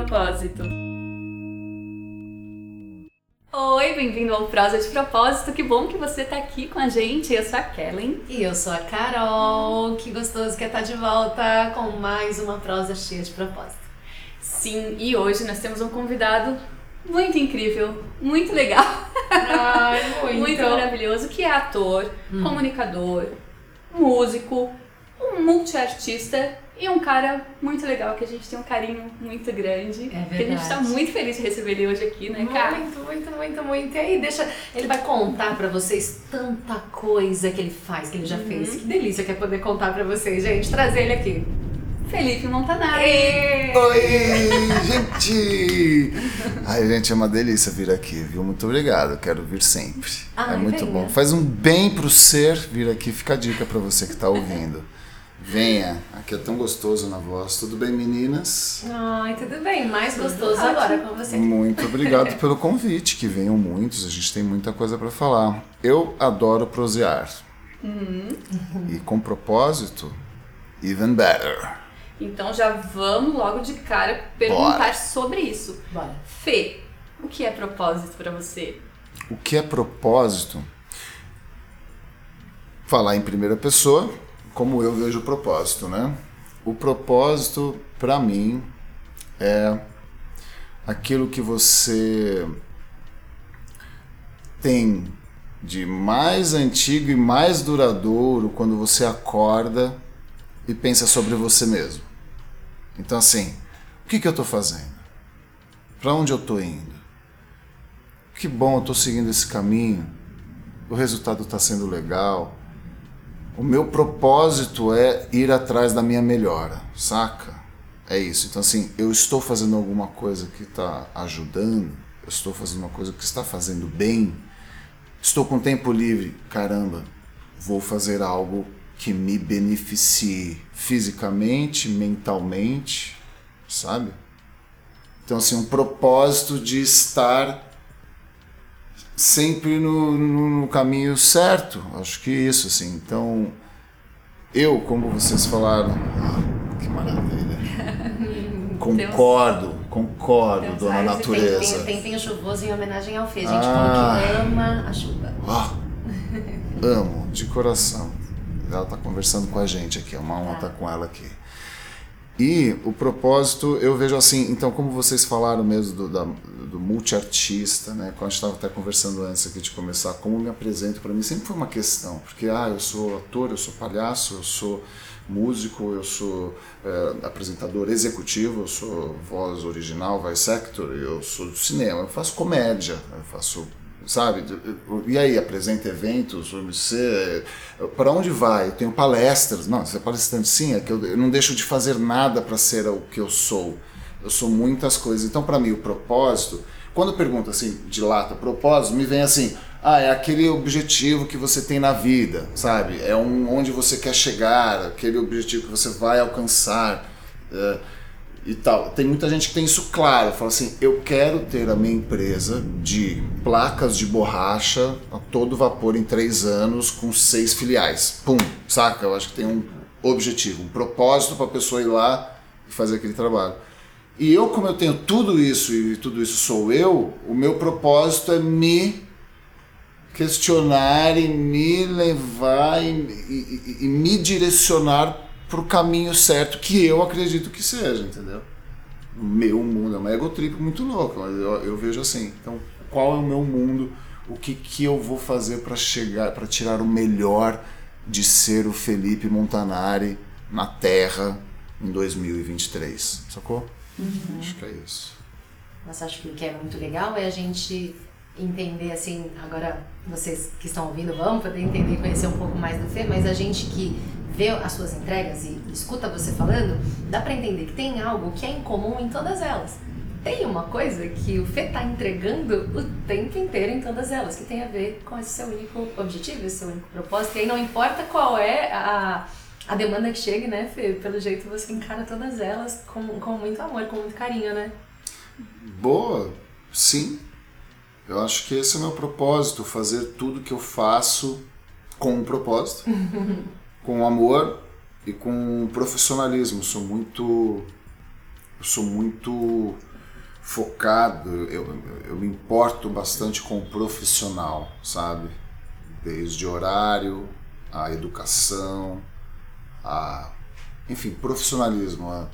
propósito. Oi, bem-vindo ao Prosa de Propósito. Que bom que você está aqui com a gente. Eu sou a Kellen. E eu sou a Carol. Que gostoso que é estar de volta com mais uma prosa cheia de propósito. Sim, e hoje nós temos um convidado muito incrível, muito legal. Ai, muito. muito maravilhoso, que é ator, hum. comunicador, músico, um multiartista e um cara muito legal, que a gente tem um carinho muito grande. É verdade. Que a gente tá muito feliz de receber ele hoje aqui, né, cara? Muito, muito, muito, muito. E aí, deixa. Ele vai contar pra vocês tanta coisa que ele faz, que ele já uhum. fez. Que delícia que é poder contar pra vocês, gente. Trazer ele aqui. Felipe Montanari. Oi, gente! Ai, gente, é uma delícia vir aqui, viu? Muito obrigado, quero vir sempre. Ai, é muito venha. bom. Faz um bem pro ser vir aqui, fica a dica para você que tá ouvindo. Venha, aqui é tão gostoso na voz. Tudo bem, meninas? Ai, tudo bem. Mais gostoso agora com você. Muito obrigado pelo convite, que venham muitos, a gente tem muita coisa para falar. Eu adoro prosear. Uhum. E com propósito, even better. Então já vamos logo de cara perguntar Bora. sobre isso. Bora. Fê, o que é propósito para você? O que é propósito? Falar em primeira pessoa, como eu vejo o propósito, né? O propósito, para mim, é aquilo que você tem de mais antigo e mais duradouro quando você acorda e pensa sobre você mesmo. Então, assim, o que, que eu estou fazendo? Para onde eu estou indo? Que bom, eu estou seguindo esse caminho. O resultado está sendo legal. O meu propósito é ir atrás da minha melhora, saca? É isso. Então, assim, eu estou fazendo alguma coisa que está ajudando, eu estou fazendo uma coisa que está fazendo bem, estou com tempo livre, caramba, vou fazer algo que me beneficie fisicamente, mentalmente, sabe? Então, assim, um propósito de estar sempre no, no, no, caminho certo. Acho que isso, assim. Então, eu, como vocês falaram, que maravilha. concordo, concordo, Deus dona natureza. Tem, tempinho chuvoso em homenagem ao Fê, gente ah, que ama a chuva. Oh, amo, de coração. Ela está conversando com a gente aqui, é uma honra estar tá com ela aqui. E o propósito, eu vejo assim, então, como vocês falaram mesmo do, da, do multiartista, né? Quando a gente estava até conversando antes aqui de começar, como me apresento, para mim sempre foi uma questão, porque, ah, eu sou ator, eu sou palhaço, eu sou músico, eu sou é, apresentador executivo, eu sou voz original, voice actor, eu sou do cinema, eu faço comédia, eu faço sabe? E aí, apresenta eventos, você para onde vai? Eu tenho palestras. Não, você é palestrante sim, é que eu, eu não deixo de fazer nada para ser o que eu sou. Eu sou muitas coisas. Então, para mim, o propósito, quando pergunta assim, de lata, propósito, me vem assim, ah, é aquele objetivo que você tem na vida, sabe? É um, onde você quer chegar, aquele objetivo que você vai alcançar. É, e tal. Tem muita gente que tem isso claro, fala assim: eu quero ter a minha empresa de placas de borracha a todo vapor em três anos com seis filiais. Pum, saca? Eu acho que tem um objetivo, um propósito para a pessoa ir lá e fazer aquele trabalho. E eu, como eu tenho tudo isso e tudo isso sou eu, o meu propósito é me questionar e me levar e, e, e, e me direcionar pro caminho certo que eu acredito que seja, entendeu? O meu mundo é uma egotrip muito louca, mas eu, eu, vejo assim. Então, qual é o meu mundo? O que, que eu vou fazer para chegar, para tirar o melhor de ser o Felipe Montanari na Terra em 2023? Sacou? Uhum. Acho que é isso. Mas acho que o que é muito legal é a gente entender assim, agora vocês que estão ouvindo vão poder entender e conhecer um pouco mais do Fê, mas a gente que vê as suas entregas e escuta você falando, dá para entender que tem algo que é incomum em todas elas. Tem uma coisa que o Fê tá entregando o tempo inteiro em todas elas, que tem a ver com esse seu único objetivo, esse seu único propósito. E aí não importa qual é a, a demanda que chegue, né, Fê? Pelo jeito você encara todas elas com, com muito amor, com muito carinho, né? Boa, sim. Eu acho que esse é o meu propósito, fazer tudo que eu faço com um propósito. com amor e com profissionalismo. Sou muito sou muito focado, eu, eu me importo bastante com o profissional, sabe? Desde horário, a educação, a, enfim, profissionalismo, a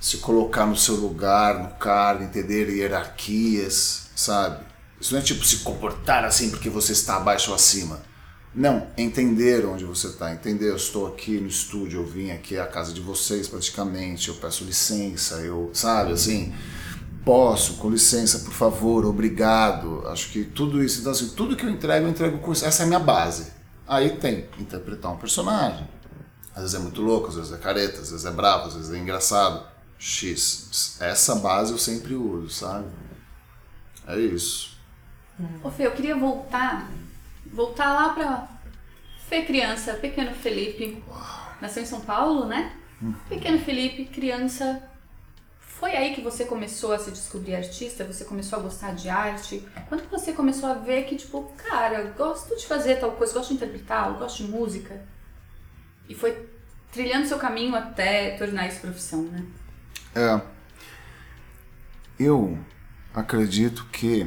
se colocar no seu lugar, no cargo, entender hierarquias, sabe? Isso não é tipo se comportar assim porque você está abaixo ou acima. Não, entender onde você está, entender, eu estou aqui no estúdio, eu vim aqui, a casa de vocês praticamente, eu peço licença, eu, sabe, assim, posso, com licença, por favor, obrigado, acho que tudo isso, então assim, tudo que eu entrego, eu entrego com isso, essa é a minha base. Aí tem interpretar um personagem, às vezes é muito louco, às vezes é careta, às vezes é bravo, às vezes é engraçado, X, essa base eu sempre uso, sabe? É isso. Ô Fê, eu queria voltar, voltar lá pra Fê criança, pequeno Felipe. Nasceu em São Paulo, né? Pequeno Felipe, criança. Foi aí que você começou a se descobrir artista? Você começou a gostar de arte? Quando que você começou a ver que, tipo, cara, gosto de fazer tal coisa, gosto de interpretar, gosto de música? E foi trilhando seu caminho até tornar isso profissão, né? É. Eu acredito que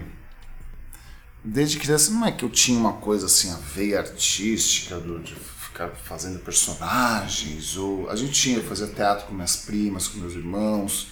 desde criança não é que eu tinha uma coisa assim, a veia artística do, de ficar fazendo personagens, ou a gente tinha, eu fazia teatro com minhas primas, com meus irmãos.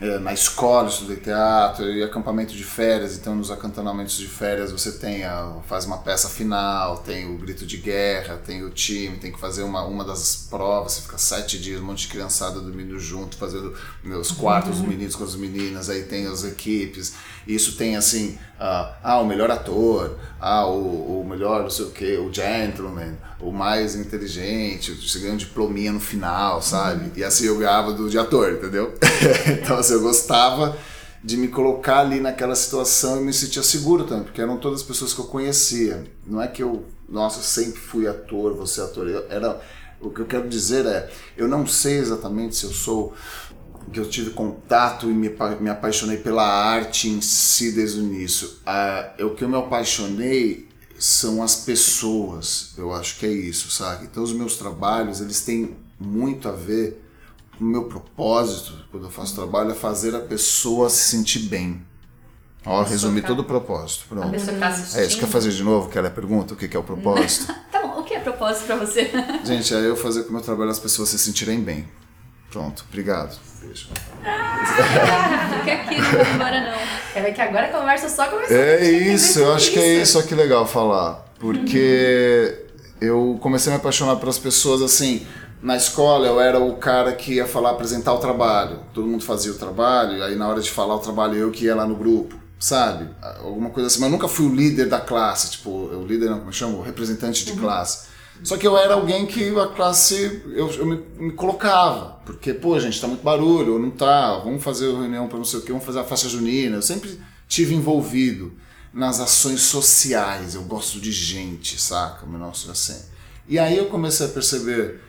É, na escola estudei teatro e acampamento de férias, então nos acampamentos de férias você tem a, faz uma peça final, tem o grito de guerra, tem o time, tem que fazer uma, uma das provas, você fica sete dias, um monte de criançada dormindo junto, fazendo meus quartos, os meninos com as meninas, aí tem as equipes, isso tem assim, uh, ah, o melhor ator, ah, o, o melhor não sei o que, o gentleman, o mais inteligente, você ganha um diplominha no final, sabe? E assim eu ganhava do de ator, entendeu? então assim, eu gostava de me colocar ali naquela situação e me sentia seguro também, porque eram todas as pessoas que eu conhecia. Não é que eu, nossa, sempre fui ator, você é ator. Eu, era, o que eu quero dizer é, eu não sei exatamente se eu sou que eu tive contato e me, me apaixonei pela arte em si desde o início. Ah, o que eu me apaixonei são as pessoas, eu acho que é isso, sabe? Então os meus trabalhos, eles têm muito a ver o meu propósito, quando eu faço trabalho, é fazer a pessoa se sentir bem. Ó, resumi tá... todo o propósito. Pronto. A pessoa tá assistindo. É isso, quer fazer de novo? Aquela pergunta, o que é o propósito? tá bom, o que é propósito para você? Gente, é eu fazer com o meu trabalho as pessoas se sentirem bem. Pronto, obrigado. Beijo. Ah, fica aqui, não embora não. Quer ver que agora a conversa só começou. É isso, eu acho que é isso que legal falar. Porque eu comecei a me apaixonar pelas pessoas assim. Na escola eu era o cara que ia falar, apresentar o trabalho. Todo mundo fazia o trabalho, aí na hora de falar o trabalho eu que ia lá no grupo, sabe? Alguma coisa assim. Mas eu nunca fui o líder da classe, tipo, o líder, não, como eu chamo? O representante de uhum. classe. Só que eu era alguém que a classe, eu, eu me, me, colocava. Porque, pô, gente, tá muito barulho, ou não tá, vamos fazer reunião para não sei o quê, vamos fazer a faixa junina. Eu sempre tive envolvido nas ações sociais, eu gosto de gente, saca? O nosso assim. E aí eu comecei a perceber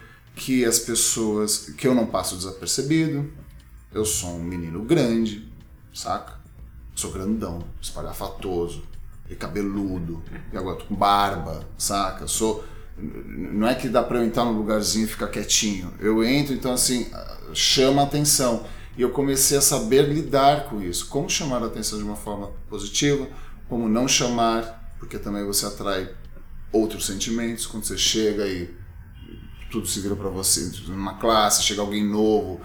que as pessoas, que eu não passo desapercebido, eu sou um menino grande, saca? Sou grandão, espalhafatoso, e cabeludo, e agora tô com barba, saca? Sou não é que dá para eu entrar num lugarzinho e ficar quietinho. Eu entro, então assim, chama a atenção. E eu comecei a saber lidar com isso. Como chamar a atenção de uma forma positiva, como não chamar, porque também você atrai outros sentimentos quando você chega e tudo se vira para você. Numa classe, chega alguém novo,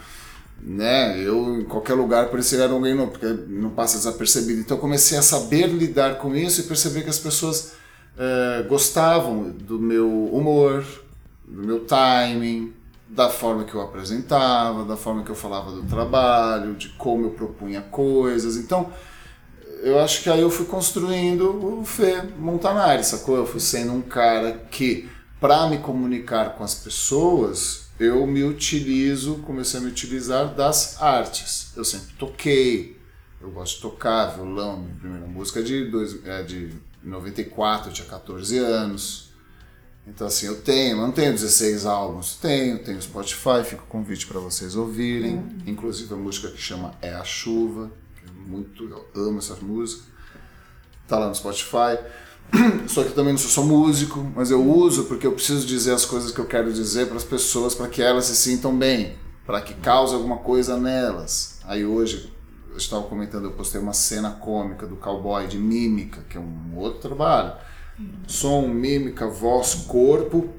né? Eu em qualquer lugar parecia era alguém novo, porque não passa desapercebido. Então eu comecei a saber lidar com isso e perceber que as pessoas uh, gostavam do meu humor, do meu timing, da forma que eu apresentava, da forma que eu falava do trabalho, de como eu propunha coisas. Então, eu acho que aí eu fui construindo o Fê Montanari, sacou? Eu fui sendo um cara que, para me comunicar com as pessoas, eu me utilizo, comecei a me utilizar das artes. Eu sempre toquei, eu gosto de tocar violão, minha primeira música é de, dois, é de em 94 eu tinha 14 anos. Então assim, eu tenho, não tenho 16 álbuns, tenho, tenho Spotify, fica o convite para vocês ouvirem. Uhum. Inclusive a música que chama É a Chuva, que é muito, eu amo essa música. Tá lá no Spotify. Só que também não sou só músico, mas eu uso porque eu preciso dizer as coisas que eu quero dizer para as pessoas, para que elas se sintam bem, para que cause alguma coisa nelas. Aí hoje eu estava comentando, eu postei uma cena cômica do cowboy de mímica, que é um outro trabalho. Som, mímica, voz, corpo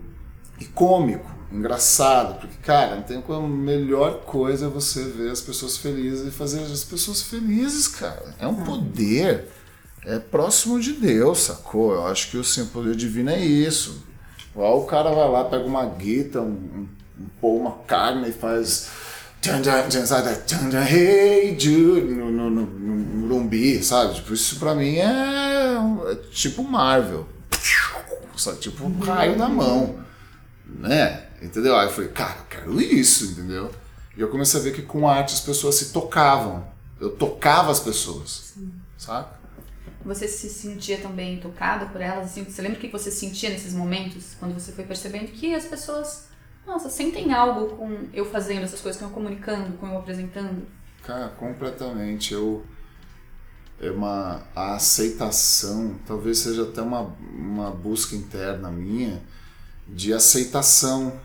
e cômico, engraçado, porque cara, não tem como melhor coisa você ver as pessoas felizes e fazer as pessoas felizes, cara. É um poder. É próximo de Deus, sacou? Eu acho que o poder divino é isso. Igual o cara vai lá, pega uma guita, um, um, uma carne e faz Hey Jude no, no, no, no Lumbi, sabe? Tipo, isso pra mim é, é tipo Marvel. Sabe? Tipo, caiu na mão. Né? Entendeu? Aí eu falei, cara, eu quero isso, entendeu? E eu comecei a ver que com arte as pessoas se tocavam. Eu tocava as pessoas. Sim. Sabe? Você se sentia também tocado por elas? Assim, você lembra o que você sentia nesses momentos? Quando você foi percebendo que as pessoas nossa, sentem algo com eu fazendo essas coisas, com eu comunicando, com eu apresentando? Cara, completamente. Eu é uma a aceitação, talvez seja até uma, uma busca interna minha de aceitação,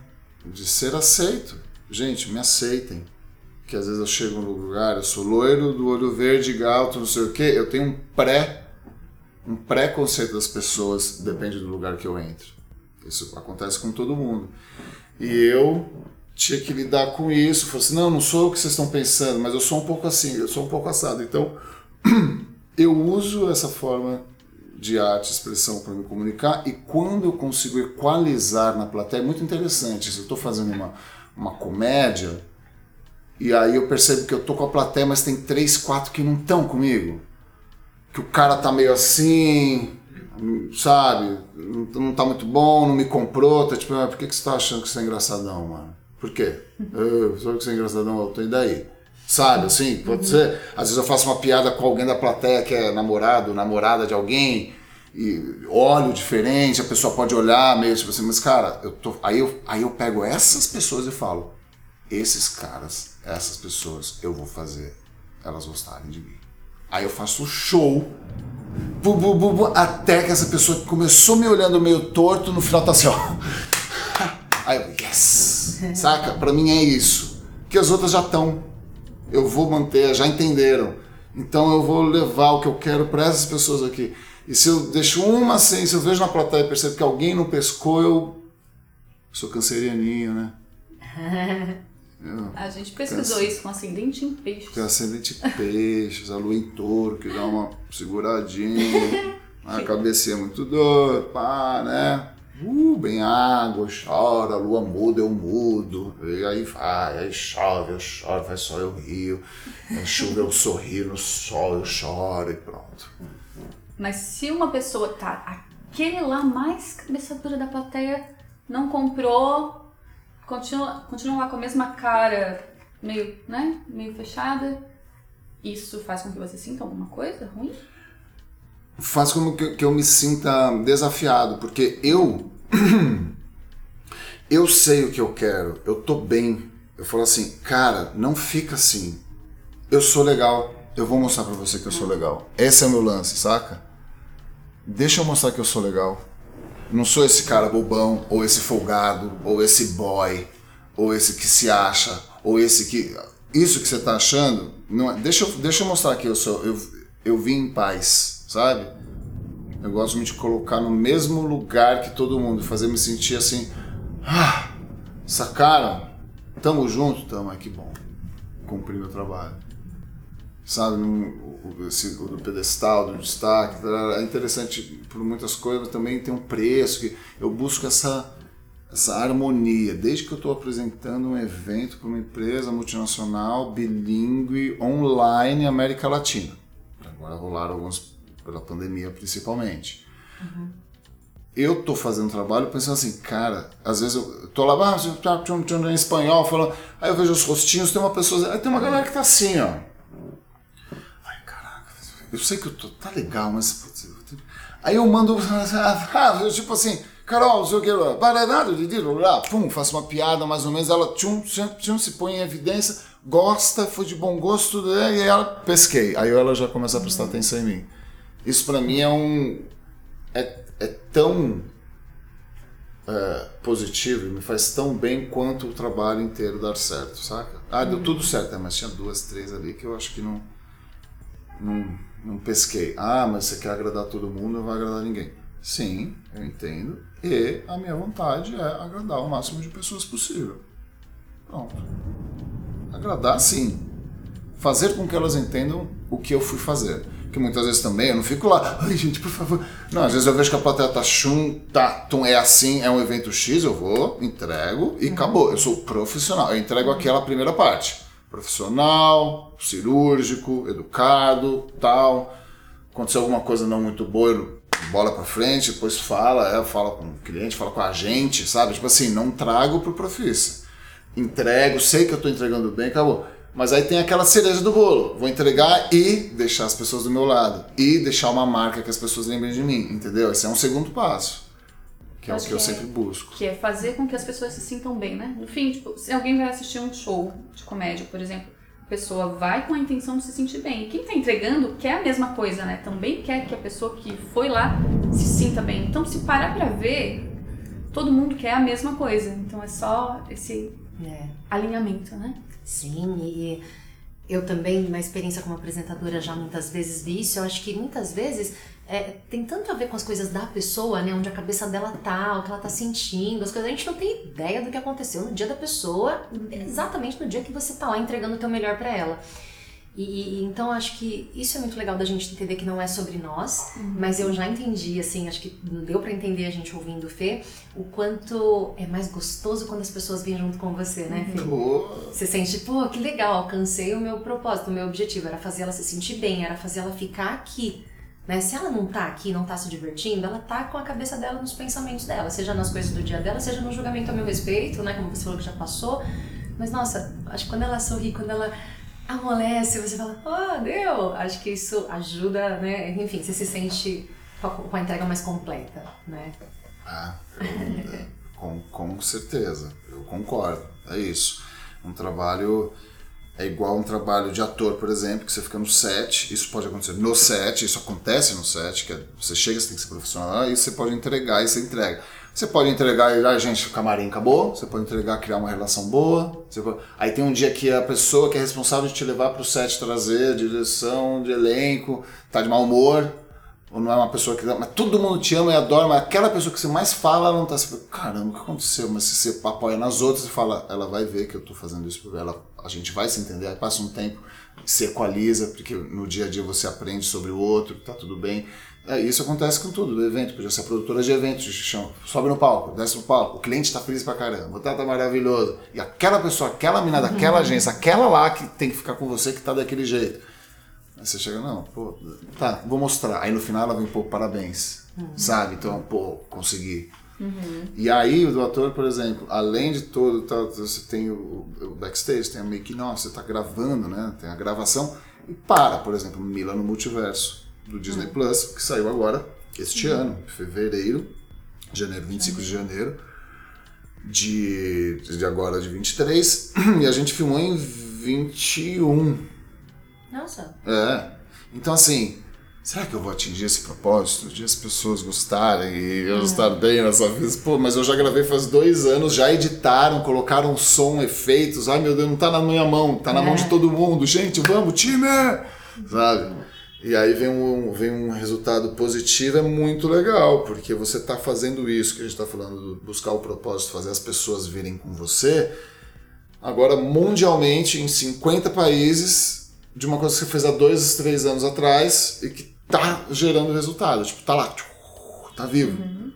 de ser aceito. Gente, me aceitem. Que às vezes eu chego no lugar, eu sou loiro, do olho verde, galto, não sei o quê, eu tenho um pré um pré-conceito das pessoas, depende do lugar que eu entro. Isso acontece com todo mundo. E eu tinha que lidar com isso. Falei assim, não, não sou o que vocês estão pensando, mas eu sou um pouco assim, eu sou um pouco assado. Então, eu uso essa forma de arte, expressão para me comunicar e quando eu consigo equalizar na plateia, é muito interessante. Se eu estou fazendo uma, uma comédia e aí eu percebo que eu tô com a plateia, mas tem três, quatro que não estão comigo. Que o cara tá meio assim, sabe, não tá muito bom, não me comprou, tá tipo, ah, por que, que você tá achando que você é engraçadão, mano? Por quê? Eu sou que você é engraçadão, eu tô e daí? Sabe, assim, pode ser. Às vezes eu faço uma piada com alguém da plateia que é namorado, namorada de alguém, e olho diferente, a pessoa pode olhar meio tipo assim, mas cara, eu tô. Aí eu, aí eu pego essas pessoas e falo, esses caras, essas pessoas, eu vou fazer elas gostarem de mim. Aí eu faço o show bu, bu, bu, bu, até que essa pessoa que começou me olhando meio torto, no final tá assim, ó. Aí eu, yes! Saca? Pra mim é isso. Que as outras já estão. Eu vou manter, já entenderam. Então eu vou levar o que eu quero para essas pessoas aqui. E se eu deixo uma sem, se eu vejo na plateia e percebo que alguém não pescou, eu sou cancerianinho, né? A gente pesquisou isso com ascendente em peixes. Com ascendente em peixes, a lua em touro, que dá uma seguradinha, a cabeça é muito doida, pá, né? Uh, bem água, chora, a lua muda, eu mudo. E aí vai, aí chove, eu choro, vai só eu rio. Aí chuva, eu sorrio, no sol eu choro e pronto. Mas se uma pessoa tá, aquele lá mais cabeça dura da plateia, não comprou, continua, continua lá com a mesma cara, meio, né, meio fechada, isso faz com que você sinta alguma coisa ruim? Faz com que, que eu me sinta desafiado, porque eu eu sei o que eu quero, eu tô bem. Eu falo assim, cara, não fica assim. Eu sou legal, eu vou mostrar para você que eu sou legal. Esse é o meu lance, saca? Deixa eu mostrar que eu sou legal. Não sou esse cara bobão, ou esse folgado, ou esse boy, ou esse que se acha, ou esse que. Isso que você tá achando, não é... deixa, eu, deixa eu mostrar que eu sou. Eu, eu vim em paz, sabe? Eu gosto muito de colocar no mesmo lugar que todo mundo, fazer me sentir assim. Ah, sacaram? Tamo junto? Tamo, ai que bom. Cumpri meu trabalho sabe, no, esse, do pedestal, do destaque, é interessante por muitas coisas, mas também tem um preço, que eu busco essa, essa harmonia. Desde que eu estou apresentando um evento para uma empresa multinacional, bilíngue, online, América Latina. Agora rolaram alguns pela pandemia principalmente. Uhum. Eu estou fazendo trabalho pensando assim, cara, às vezes eu tô lá, ah, em espanhol, falando, aí eu vejo os rostinhos, tem uma pessoa, aí tem uma galera que tá assim, ó eu sei que eu tô, tá legal, mas. Aí eu mando. Ah, tipo assim, Carol, não sei o que, lá, pum, faço uma piada mais ou menos, ela tchum, tchum, se põe em evidência, gosta, foi de bom gosto, né, e ela pesquei. Aí ela já começa a prestar atenção em mim. Isso para mim é um. É, é tão é, positivo e me faz tão bem quanto o trabalho inteiro dar certo, saca? Ah, deu tudo certo, mas tinha duas, três ali que eu acho que não não, não pesquei. Ah, mas você quer agradar todo mundo, não vai agradar ninguém. Sim, eu entendo. E a minha vontade é agradar o máximo de pessoas possível. Pronto. Agradar, sim. Fazer com que elas entendam o que eu fui fazer. Que muitas vezes também eu não fico lá, ai gente, por favor. Não, às vezes eu vejo que a plateia tá chum, tá, tum, é assim, é um evento X, eu vou, entrego e acabou. Eu sou profissional, eu entrego aquela primeira parte. Profissional, cirúrgico, educado, tal. Aconteceu alguma coisa não muito boa, eu bola para frente, depois fala, é, fala com o cliente, fala com a gente, sabe? Tipo assim, não trago pro profissa. Entrego, sei que eu tô entregando bem, acabou. Mas aí tem aquela cereja do bolo. Vou entregar e deixar as pessoas do meu lado. E deixar uma marca que as pessoas lembrem de mim, entendeu? Esse é um segundo passo. Que é o que, que eu é, sempre busco. Que é fazer com que as pessoas se sintam bem, né? No fim, tipo, se alguém vai assistir um show de comédia, por exemplo, a pessoa vai com a intenção de se sentir bem. E quem tá entregando quer a mesma coisa, né? Também quer que a pessoa que foi lá se sinta bem. Então, se parar pra ver, todo mundo quer a mesma coisa. Então, é só esse é. alinhamento, né? Sim, e eu também, na experiência como apresentadora, já muitas vezes vi isso. Eu acho que muitas vezes é, tem tanto a ver com as coisas da pessoa, né? Onde a cabeça dela tá, o que ela tá sentindo, as coisas. A gente não tem ideia do que aconteceu no dia da pessoa, exatamente no dia que você tá lá entregando o teu melhor para ela. E, então acho que isso é muito legal da gente entender que não é sobre nós, uhum. mas eu já entendi, assim, acho que deu para entender a gente ouvindo o Fê, o quanto é mais gostoso quando as pessoas vêm junto com você, né, Fê? Você sente, pô, que legal, alcancei o meu propósito, o meu objetivo era fazer ela se sentir bem, era fazer ela ficar aqui. Né? Se ela não tá aqui, não tá se divertindo, ela tá com a cabeça dela nos pensamentos dela, seja nas coisas do dia dela, seja no julgamento a meu respeito, né? Como você falou que já passou. Mas nossa, acho que quando ela sorri, quando ela amolece, você fala, oh, deu! Acho que isso ajuda, né? Enfim, você se sente com a entrega mais completa, né? Ah, com, com certeza, eu concordo, é isso. Um trabalho é igual um trabalho de ator, por exemplo, que você fica no set, isso pode acontecer no set, isso acontece no set, que é, você chega, você tem que ser profissional, e você pode entregar e você entrega. Você pode entregar e, ah, gente, o camarim acabou. Você pode entregar, criar uma relação boa. Pode... Aí tem um dia que a pessoa que é responsável de te levar para o set trazer, direção, de elenco, tá de mau humor. Ou não é uma pessoa que. Mas todo mundo te ama e adora, mas aquela pessoa que você mais fala, ela não tá assim. Caramba, o que aconteceu? Mas se você apoia nas outras e fala, ela vai ver que eu tô fazendo isso por ela. A gente vai se entender. Aí passa um tempo, se equaliza, porque no dia a dia você aprende sobre o outro, tá tudo bem. É, isso acontece com tudo do evento. Podia ser produtora de eventos, chama, sobe no palco, desce no palco, o cliente está feliz pra caramba, o tá maravilhoso. E aquela pessoa, aquela mina daquela uhum. agência, aquela lá que tem que ficar com você que tá daquele jeito. Aí você chega, não, pô, tá, vou mostrar. Aí no final ela vem, pô, parabéns. Uhum. Sabe? Então, pô, consegui. Uhum. E aí o ator, por exemplo, além de todo, tá, você tem o, o backstage, tem a make nossa, você tá gravando, né? Tem a gravação e para, por exemplo, Mila no multiverso do Disney uhum. Plus, que saiu agora, este uhum. ano, fevereiro, janeiro, 25 uhum. de janeiro, de, de agora de 23, e a gente filmou em 21. Nossa. É. Então, assim, será que eu vou atingir esse propósito de as pessoas gostarem e eu uhum. estar bem nessa vez? Pô, mas eu já gravei faz dois anos, já editaram, colocaram som, efeitos. Ai meu Deus, não tá na minha mão, tá na é. mão de todo mundo. Gente, vamos, time! Sabe? E aí vem um, vem um resultado positivo, é muito legal, porque você está fazendo isso que a gente está falando, buscar o propósito, fazer as pessoas virem com você. Agora, mundialmente, em 50 países, de uma coisa que você fez há dois, três anos atrás e que está gerando resultado. Tipo, tá lá, tá vivo. Uhum.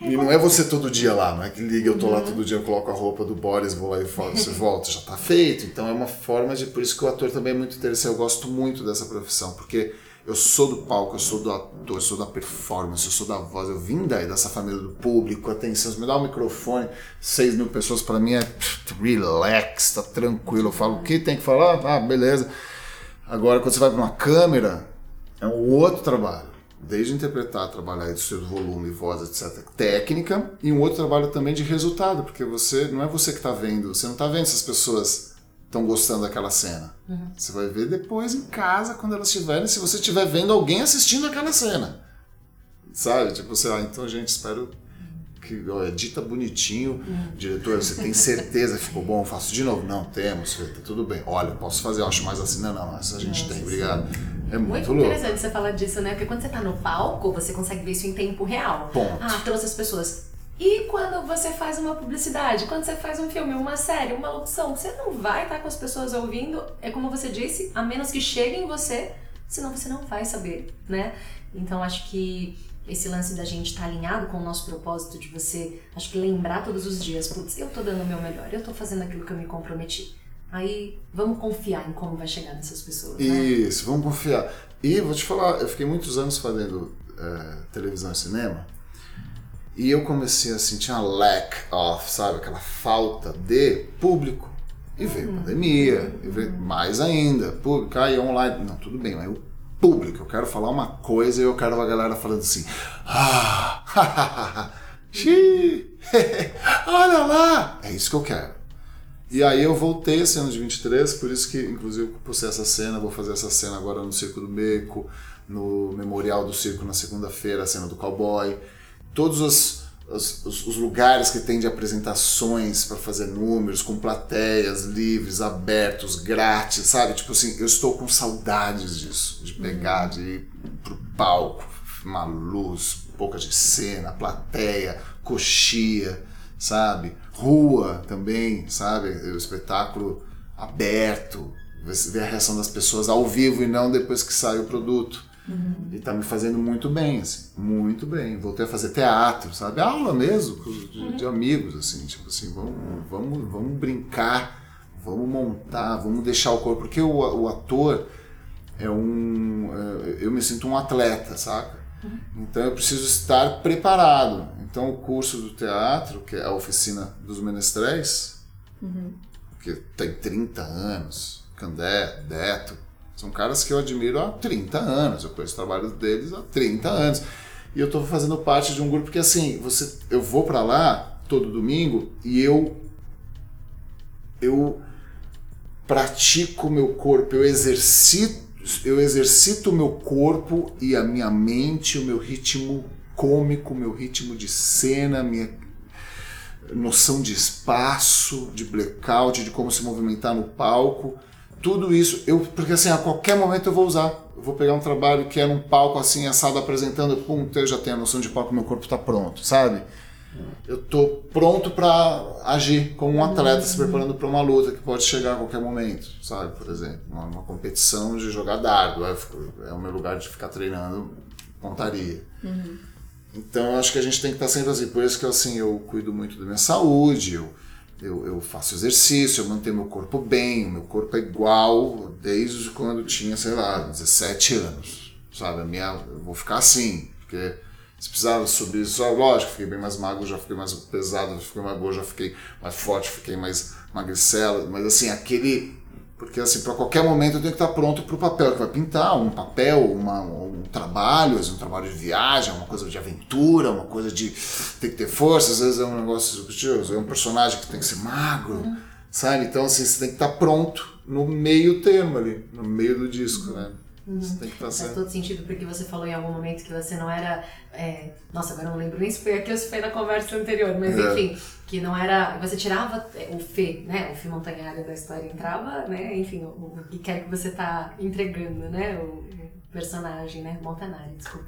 E não é você todo dia lá, não é que liga, eu tô lá uhum. todo dia, eu coloco a roupa do Boris, vou lá e você volta, já tá feito. Então é uma forma de. Por isso que o ator também é muito interessante. Eu gosto muito dessa profissão, porque eu sou do palco, eu sou do ator, eu sou da performance, eu sou da voz, eu vim daí, dessa família do público, atenção, me dá um microfone, 6 mil pessoas para mim é relax, tá tranquilo, eu falo o que tem que falar, ah, beleza. Agora quando você vai para uma câmera, é um outro trabalho. Desde interpretar, trabalhar de seu volume, voz, etc, técnica, e um outro trabalho também de resultado, porque você não é você que está vendo, você não está vendo se as pessoas estão gostando daquela cena. Uhum. Você vai ver depois em casa, quando elas estiverem, se você estiver vendo alguém assistindo aquela cena. Sabe? Tipo, sei lá, então, gente, espero que ó, edita bonitinho. Diretor, você tem certeza que ficou bom? Faço de novo? Não, temos, tá tudo bem. Olha, posso fazer, eu acho mais assim. Não, não, essa a gente tem, obrigado. É muito, Muito louco. interessante você falar disso, né? Porque quando você tá no palco, você consegue ver isso em tempo real. Ponto. Ah, trouxe as pessoas. E quando você faz uma publicidade, quando você faz um filme, uma série, uma locução, você não vai estar com as pessoas ouvindo, é como você disse, a menos que chegue em você, senão você não vai saber, né? Então acho que esse lance da gente estar alinhado com o nosso propósito, de você, acho que lembrar todos os dias, putz, eu tô dando o meu melhor, eu tô fazendo aquilo que eu me comprometi. Aí vamos confiar em como vai chegar nessas pessoas, né? Isso, vamos confiar. E vou te falar, eu fiquei muitos anos fazendo eh, televisão e cinema e eu comecei a sentir uma lack of, sabe, aquela falta de público. E veio a pandemia, e veio mais ainda, público, aí online. Não, tudo bem, mas o público, eu quero falar uma coisa e eu quero a galera falando assim, ah, xiii, olha lá, é isso que eu quero. E aí eu voltei esse ano de 23, por isso que inclusive eu postei essa cena, vou fazer essa cena agora no Circo do Beco, no Memorial do Circo na segunda-feira, a cena do cowboy. Todos os, os, os- lugares que tem de apresentações para fazer números, com plateias livres, abertos, grátis, sabe? Tipo assim, eu estou com saudades disso, de pegar, de ir pro palco, uma luz, boca de cena, plateia, coxia, sabe? Rua também, sabe? O espetáculo aberto, vê a reação das pessoas ao vivo e não depois que sai o produto. E tá me fazendo muito bem, assim, muito bem. Voltei a fazer teatro, sabe? Aula mesmo, com os- de, de amigos, assim, tipo assim, vamos, vamos, vamos brincar, vamos montar, vamos deixar o corpo. Porque o, o ator é um. é, Eu me sinto um atleta, saca? Então eu preciso estar preparado. Então o curso do teatro, que é a oficina dos menestréis, que tem 30 anos, Candé, Deto, são caras que eu admiro há 30 anos, eu conheço o trabalho deles há 30 anos. E eu estou fazendo parte de um grupo que assim, você, eu vou para lá todo domingo e eu eu pratico meu corpo, eu exercito, eu exercito o meu corpo e a minha mente, o meu ritmo cômico, meu ritmo de cena, minha noção de espaço, de blackout, de como se movimentar no palco. Tudo isso, eu, porque assim, a qualquer momento eu vou usar. Eu vou pegar um trabalho que é num palco assim, assado, apresentando, pum, eu já tenho a noção de palco, meu corpo está pronto, sabe? Eu tô pronto para agir como um atleta se preparando para uma luta que pode chegar a qualquer momento, sabe? Por exemplo, uma, uma competição de jogar dardo, é, é o meu lugar de ficar treinando pontaria. Então eu acho que a gente tem que estar sempre assim. Por isso que assim, eu cuido muito da minha saúde, eu, eu, eu faço exercício, eu mantenho meu corpo bem, meu corpo é igual desde quando tinha, sei lá, 17 anos. Sabe? A minha, eu vou ficar assim, porque se precisava subir, só lógico, fiquei bem mais magro, já fiquei mais pesado, já fiquei mais gordo, já fiquei mais forte, fiquei mais magricela, mas assim, aquele porque assim, para qualquer momento eu tenho que estar pronto para o papel que vai pintar, um papel, uma, um trabalho, às vezes um trabalho de viagem, uma coisa de aventura, uma coisa de tem que ter força, às vezes é um negócio é um personagem que tem que ser magro, sabe? Então assim, você tem que estar pronto no meio termo ali, no meio do disco, né? Você tem que estar Faz certo. todo sentido porque você falou em algum momento que você não era. é, Nossa, agora não lembro nem se foi aqui ou se foi na conversa anterior, mas É. enfim, que não era. Você tirava é, o Fê, né? O Fê Montanhário da história entrava, né? Enfim, o, o que quer que você tá entregando, né? O personagem, né? Montanari, desculpa.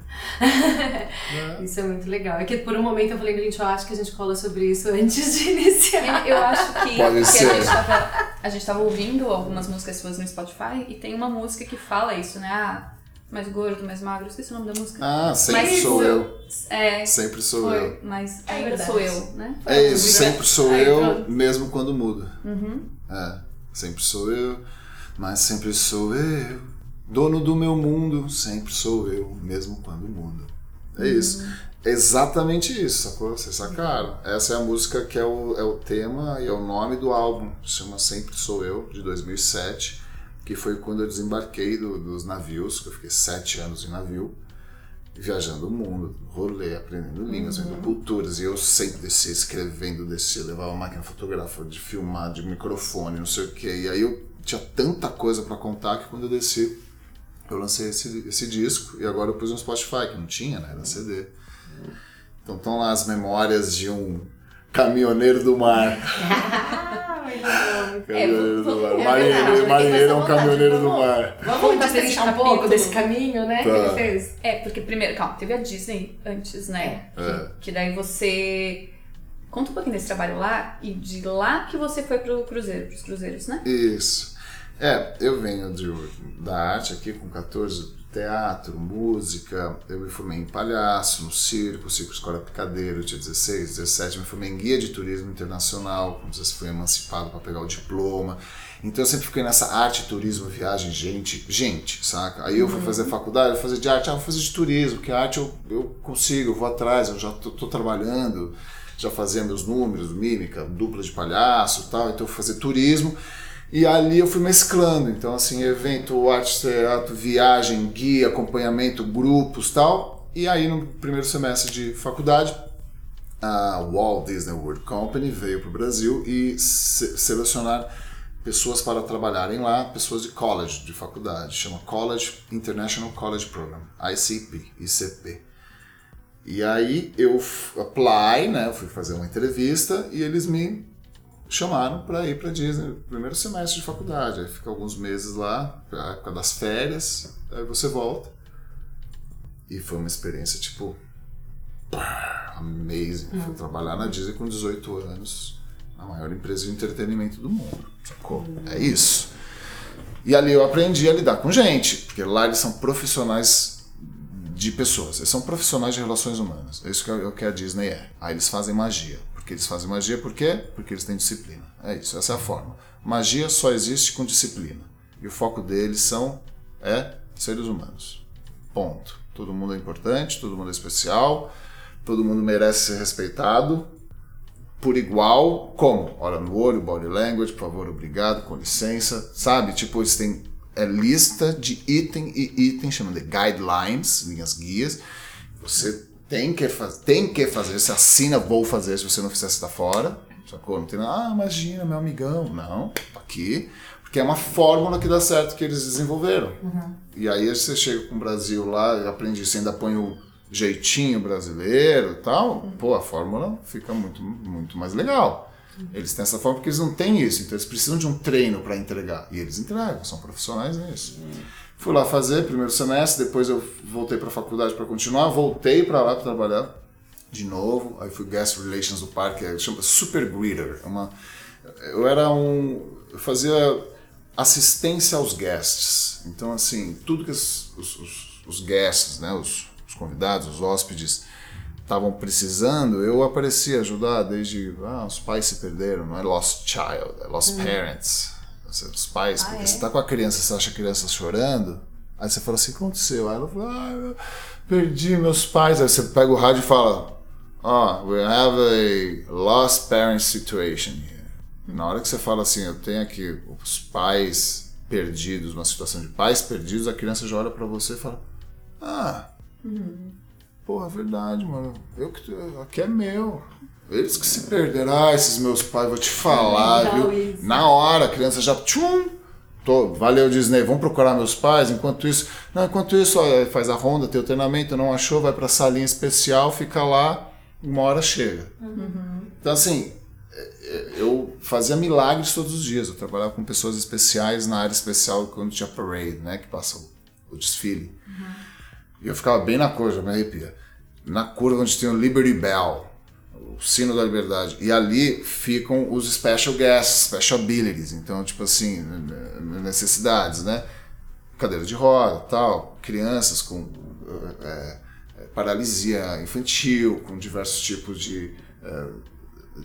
Isso é muito legal. É que por um momento eu falei, gente, eu acho que a gente fala sobre isso antes de iniciar. Eu acho que, Pode que ser. a, gente tava, a gente tava ouvindo algumas músicas suas no Spotify e tem uma música que fala isso, né? Ah, mais gordo, mais magro, esqueci o nome da música. Ah, sempre Mas sou foi- eu. É, Sempre sou eu. foi, mas É ainda verdade. sou eu, né? É isso, sempre sou Aí, eu, pronto. mesmo quando muda. Uhum. É, sempre sou eu, mas sempre sou eu. Dono do meu mundo, sempre sou eu, mesmo quando muda. É isso. É exatamente isso, sacou? Vocês sacaram? Essa é a música que é o, é o tema e é o nome do álbum. Chama Sempre Sou Eu, de 2007, que foi quando eu desembarquei do- dos navios, que eu fiquei sete anos em navio viajando o mundo, rolê, aprendendo línguas, vendo culturas, e eu sempre descia escrevendo, descia, levava máquina fotográfica de filmar, de microfone, não sei o que, e aí eu tinha tanta coisa para contar que quando eu desci, eu lancei esse, esse disco, e agora eu pus no Spotify, que não tinha, né, era CD. Então estão lá as memórias de um caminhoneiro do mar. caminhoneiro do mar. é Marinheiro, marinheiro é um caminhoneiro do mar. Vamos destrinchar um pouco desse caminho, né? Que Tá. ele fez. É, porque primeiro, calma, teve a Disney antes, né? É. Que, que daí você. Conta um pouquinho desse trabalho lá e de lá que você foi pro cruzeiro, pros cruzeiros, né? Isso. É, eu venho de, da arte aqui com 14, teatro, música, eu me formei em palhaço, no circo, circo escola picadeiro, tinha 16, 17, me formei em guia de turismo internacional, como se fui emancipado para pegar o diploma. Então eu sempre fiquei nessa arte, turismo, viagem, gente, gente, saca? Aí eu fui fazer faculdade, eu fui fazer de arte, ah, vou fazer de turismo, porque arte eu, eu consigo, eu vou atrás, eu já tô, tô trabalhando, já fazia meus números, mímica, dupla de palhaço e tal, então eu fui fazer turismo. E ali eu fui mesclando, então assim, evento, arte, teatro, viagem, guia, acompanhamento, grupos tal. E aí no primeiro semestre de faculdade, a Walt Disney World Company veio para o Brasil e se selecionar pessoas para trabalharem lá, pessoas de college, de faculdade, chama College International College Program, ICP, ICP. E aí eu apply, né, eu fui fazer uma entrevista e eles me chamaram para ir para Disney no primeiro semestre de faculdade. Aí fica alguns meses lá, a época das férias, aí você volta. E foi uma experiência tipo amazing. Fui trabalhar na Disney com 18 anos, a maior empresa de entretenimento do mundo. Sacou? É isso. E ali eu aprendi a lidar com gente, porque lá eles são profissionais de pessoas. Eles são profissionais de relações humanas. É isso que é o que a Disney é. Aí eles fazem magia. Porque eles fazem magia por quê? Porque eles têm disciplina. É isso, essa é a forma. Magia só existe com disciplina. E o foco deles são é seres humanos. Ponto. Todo mundo é importante, todo mundo é especial, todo mundo merece ser respeitado por igual. Como? Olha no olho, body language, por favor, obrigado, com licença. Sabe? Tipo, eles têm é, lista de item e item, chamam de guidelines, linhas guias. Você tem que, faz, tem que fazer, você assina, vou fazer, se você não fizer, você tá fora. Sacou? Não tem nada, ah, imagina, meu amigão. Não, tá aqui. Porque é uma fórmula que dá certo que eles desenvolveram. E aí você chega com o Brasil lá, aprende, você ainda põe o jeitinho brasileiro e tal, pô, a fórmula fica muito, muito mais legal. Eles têm essa forma porque eles não têm isso, então eles precisam de um treino para entregar. E eles entregam, são profissionais nisso. Fui lá fazer primeiro semestre, depois eu voltei para a faculdade para continuar, voltei para lá para trabalhar de novo. Aí fui guest relations do parque, chama super greeter. É uma, eu era um, eu fazia assistência aos guests. Então assim, tudo que os, os, os, guests, né, os, os convidados, os hóspedes estavam precisando, eu aparecia ajudar desde ah, os pais se perderam, não é lost child, é lost parents. Os pais, Ah, porque é? você tá com a criança, você acha a criança chorando, aí você fala assim, o que aconteceu? Aí ela fala, ah, perdi meus pais. Aí você pega o rádio e fala, ah, we have a lost parent situation here. Na hora que você fala assim, eu tenho aqui os pais perdidos, uma situação de pais perdidos, a criança já olha pra você e fala, ah, Porra, é verdade, mano. Eu que aqui é meu. Eles que se perderam. Ah, esses meus pais, vou te falar, viu? isso. Na hora, a criança já. Tchum! Tô, valeu, Disney. Vamos procurar meus pais. Enquanto isso. Não, enquanto isso, ó, faz a ronda, tem o treinamento, não achou, vai pra salinha especial, fica lá, uma hora chega. Então, assim, é, é, eu fazia milagres todos os dias. Eu trabalhava com pessoas especiais na área especial quando tinha parade, né? Que passa o, o desfile. E eu ficava bem na cor, já me arrepia. Na curva onde tem o Liberty Bell, o sino da liberdade. E ali ficam os special guests, special abilities. Então, tipo assim, ne- necessidades, né? Cadeira de roda, tal. Crianças com eh, paralisia infantil, com diversos tipos de eh,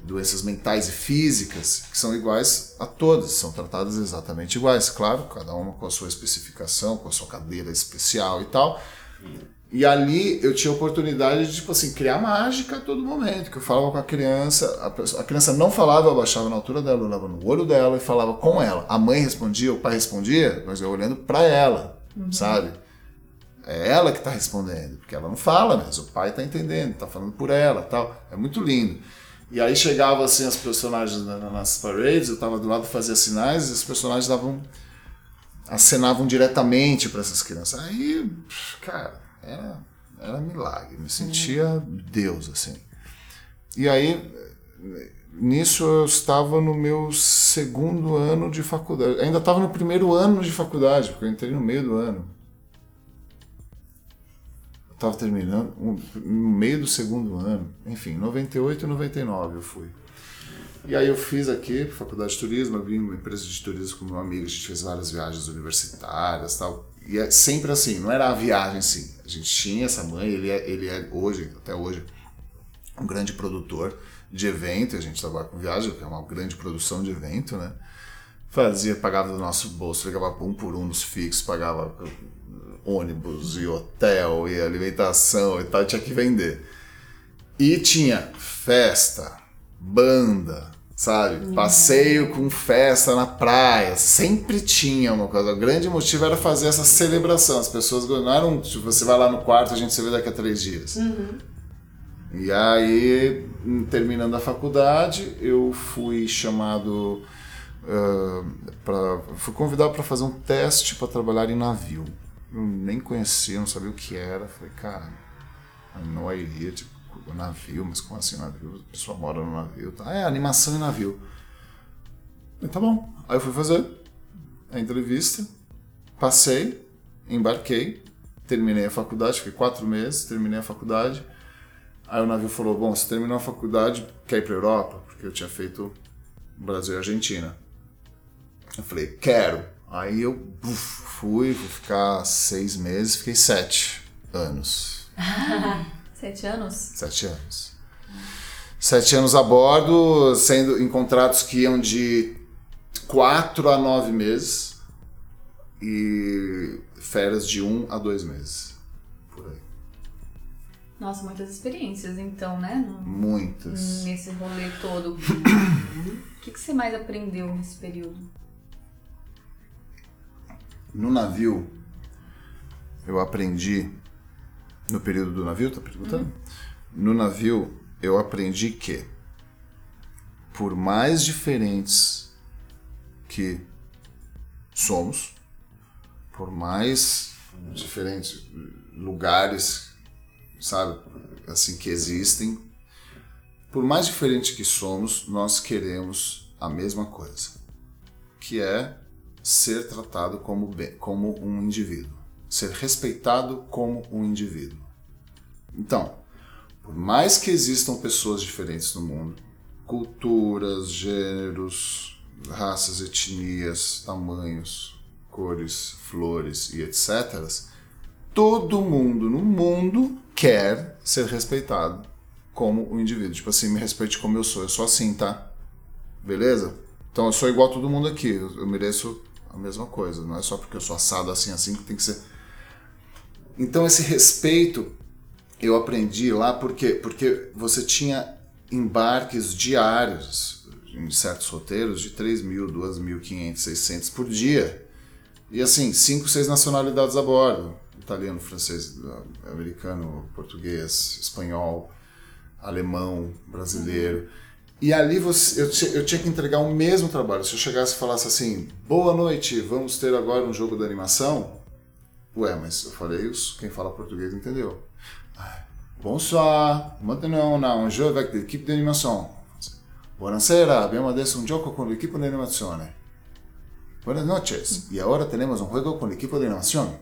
doenças mentais e físicas, que são iguais a todas, são tratadas exatamente iguais. Claro, cada uma com a sua especificação, com a sua cadeira especial e tal. E ali eu tinha a oportunidade de, tipo assim, criar mágica a todo momento. Que eu falava com a criança, a, pessoa- a criança não falava, eu abaixava na altura dela, eu olhava no olho dela e falava com ela. A mãe respondia, o pai respondia, mas eu olhando pra ela, sabe? É ela que tá respondendo, porque ela não fala, mas o pai tá entendendo, tá falando por ela tal. É muito lindo. E aí chegava assim as personagens na- na- nas parades, eu tava do lado fazia sinais e os personagens davam acenavam diretamente para essas crianças. Aí, cara, era, era milagre, me sentia Deus, assim. E aí, nisso eu estava no meu segundo ano de faculdade. Ainda estava no primeiro ano de faculdade, porque eu entrei no meio do ano. Estava terminando, no meio do segundo ano. Enfim, 98 e 99 eu fui. E aí eu fiz aqui, faculdade de turismo, abri uma empresa de turismo com meu amigo, a gente fez várias viagens universitárias tal. E é sempre assim, não era a viagem assim. A gente tinha essa mãe, ele é, ele é hoje, até hoje, um grande produtor de evento, a gente trabalha com viagem, que é uma grande produção de evento, né? Fazia, pagava do nosso bolso, pegava um por um nos fixos, pagava ônibus e hotel e alimentação e tal, tinha que vender. E tinha festa, banda, sabe? Passeio com festa na praia. Sempre tinha uma coisa. O grande motivo era fazer essa celebração. As pessoas não eram. Tipo, você vai lá no quarto, a gente se vê daqui a três dias. Uhum. E aí, terminando a faculdade, eu fui chamado. Uh, pra, fui convidado para fazer um teste para trabalhar em navio. Eu nem conhecia, não sabia o que era. Falei, cara, não iria, tipo, navio, mas como assim navio? A pessoa mora no navio. Tá? É, animação em navio. Falei, tá bom. Aí eu fui fazer a entrevista, passei, embarquei, terminei a faculdade, fiquei quatro meses, terminei a faculdade. Aí o navio falou: Bom, você terminou a faculdade, quer ir para Europa? Porque eu tinha feito Brasil e Argentina. Eu falei: Quero. Aí eu fui, fui ficar seis meses, fiquei sete anos. Sete anos? Sete anos. Sete anos a bordo, sendo em contratos que iam de quatro a nove meses e férias de um a dois meses. Por aí. Nossa, muitas experiências então, né? Muitas. Nesse rolê todo. o que, que você mais aprendeu nesse período? No navio, eu aprendi. No período do navio, tá perguntando? No navio, eu aprendi que, por mais diferentes que somos, por mais diferentes lugares, sabe, assim que existem, por mais diferente que somos, nós queremos a mesma coisa, que é ser tratado como, como um indivíduo, ser respeitado como um indivíduo. Então, por mais que existam pessoas diferentes no mundo, culturas, gêneros, raças, etnias, tamanhos, cores, flores e etc., todo mundo no mundo quer ser respeitado como um indivíduo. Tipo assim, me respeite como eu sou. Eu sou assim, tá? Beleza? Então eu sou igual a todo mundo aqui. Eu mereço a mesma coisa. Não é só porque eu sou assado assim, assim que tem que ser. Então esse respeito eu aprendi lá porque porque você tinha embarques diários em certos roteiros de 3 mil, 2 mil, 500, 600 por dia. E assim, cinco, seis nacionalidades a bordo. Italiano, francês, americano, português, espanhol, alemão, brasileiro. E ali você, eu, eu, tinha que entregar o mesmo trabalho. Se eu chegasse e falasse assim, boa noite, vamos ter agora um jogo de animação. Ué, mas eu falei isso, quem fala português entendeu. Bonsoir, maintenant on a un jeu avec l'équipe d'animation. Buonasera, abbiamo adesso un gioco con l'equipo di animazione. Buenas noches, y ahora tenemos un juego con l'equipo di animazione.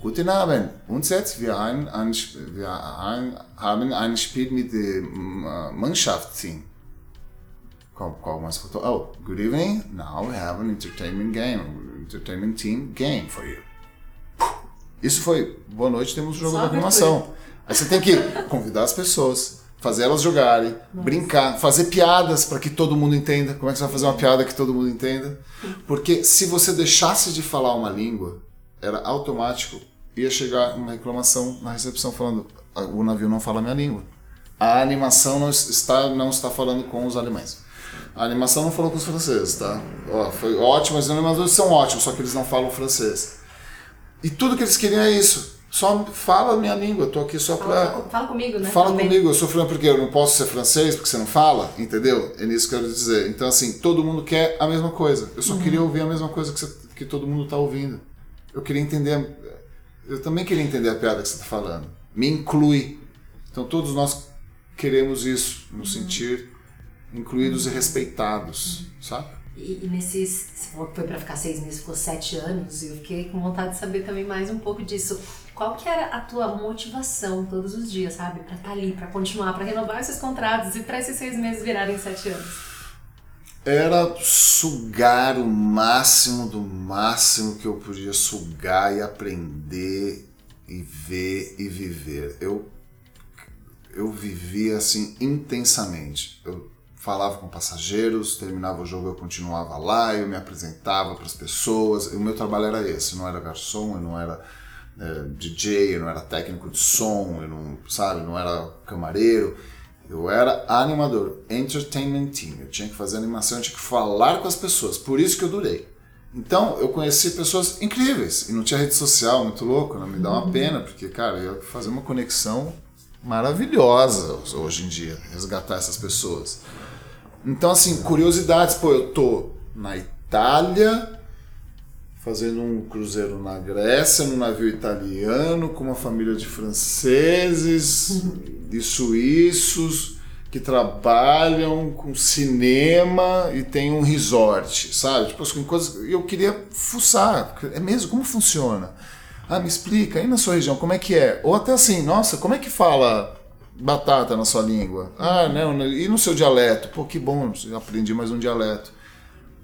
Guten Abend, uns jetzt, wir, ein, ein, wir ein, haben ein Spiel mit dem Mannschaftsteam. Qual mais faltou? Oh, good evening. Now we have an entertainment game, entertainment team game for you. Isso foi, boa noite, temos um jogo Só de animação. Aí você tem que convidar as pessoas, fazer elas jogarem, Nossa. brincar, fazer piadas para que todo mundo entenda. Como é que você vai fazer uma piada que todo mundo entenda? Porque se você deixasse de falar uma língua, era automático, ia chegar uma reclamação na recepção falando: o navio não fala minha língua. A animação não está, não está falando com os alemães. A animação não falou com os franceses, tá? Ó, foi ótimo, os animadores são ótimos, só que eles não falam francês. E tudo que eles queriam é isso. Só fala a minha língua, eu tô aqui só fala, pra. Fala comigo, né? Fala Também. comigo, eu sou falando porque eu não posso ser francês, porque você não fala, entendeu? É nisso que eu quero dizer. Então, assim, todo mundo quer a mesma coisa. Eu só uhum. queria ouvir a mesma coisa que, você, que todo mundo tá ouvindo. Eu queria entender. Eu também queria entender a piada que você tá falando. me inclui. Então todos nós queremos isso, nos sentir incluídos e respeitados, sabe? E, e nesses. Que foi para ficar seis meses, ficou sete anos, e eu fiquei com vontade de saber também mais um pouco disso. Qual que era a tua motivação todos os dias, sabe? Para estar tá ali, para continuar, para renovar esses contratos e para esses seis meses virarem sete anos? Era sugar o máximo do máximo que eu podia sugar e aprender e ver e viver. Eu eu vivia assim intensamente. Eu falava com passageiros, terminava o jogo eu continuava lá, eu me apresentava para as pessoas. O meu trabalho era esse, não era garçom, eu não era é, DJ, eu não era técnico de som, eu não, sabe, não era camareiro. Eu era animador, entertainment team. Eu tinha que fazer animação, eu tinha que falar com as pessoas. Por isso que eu durei. Então, eu conheci pessoas incríveis. E não tinha rede social, muito louco, não me dá uma uhum. pena, porque, cara, eu ia fazer uma conexão maravilhosa hoje em dia, resgatar essas pessoas. Então, assim, curiosidades, pô, eu tô na Itália, fazendo um cruzeiro na Grécia, num navio italiano, com uma família de franceses e suíços que trabalham com cinema e tem um resort, sabe? Tipo, assim, coisas. Eu queria fuçar. É mesmo? Como funciona? Ah, me explica, aí na sua região, como é que é? Ou até assim, nossa, como é que fala batata na sua língua? Ah, não, e no seu dialeto? Pô, que bom, aprendi mais um dialeto.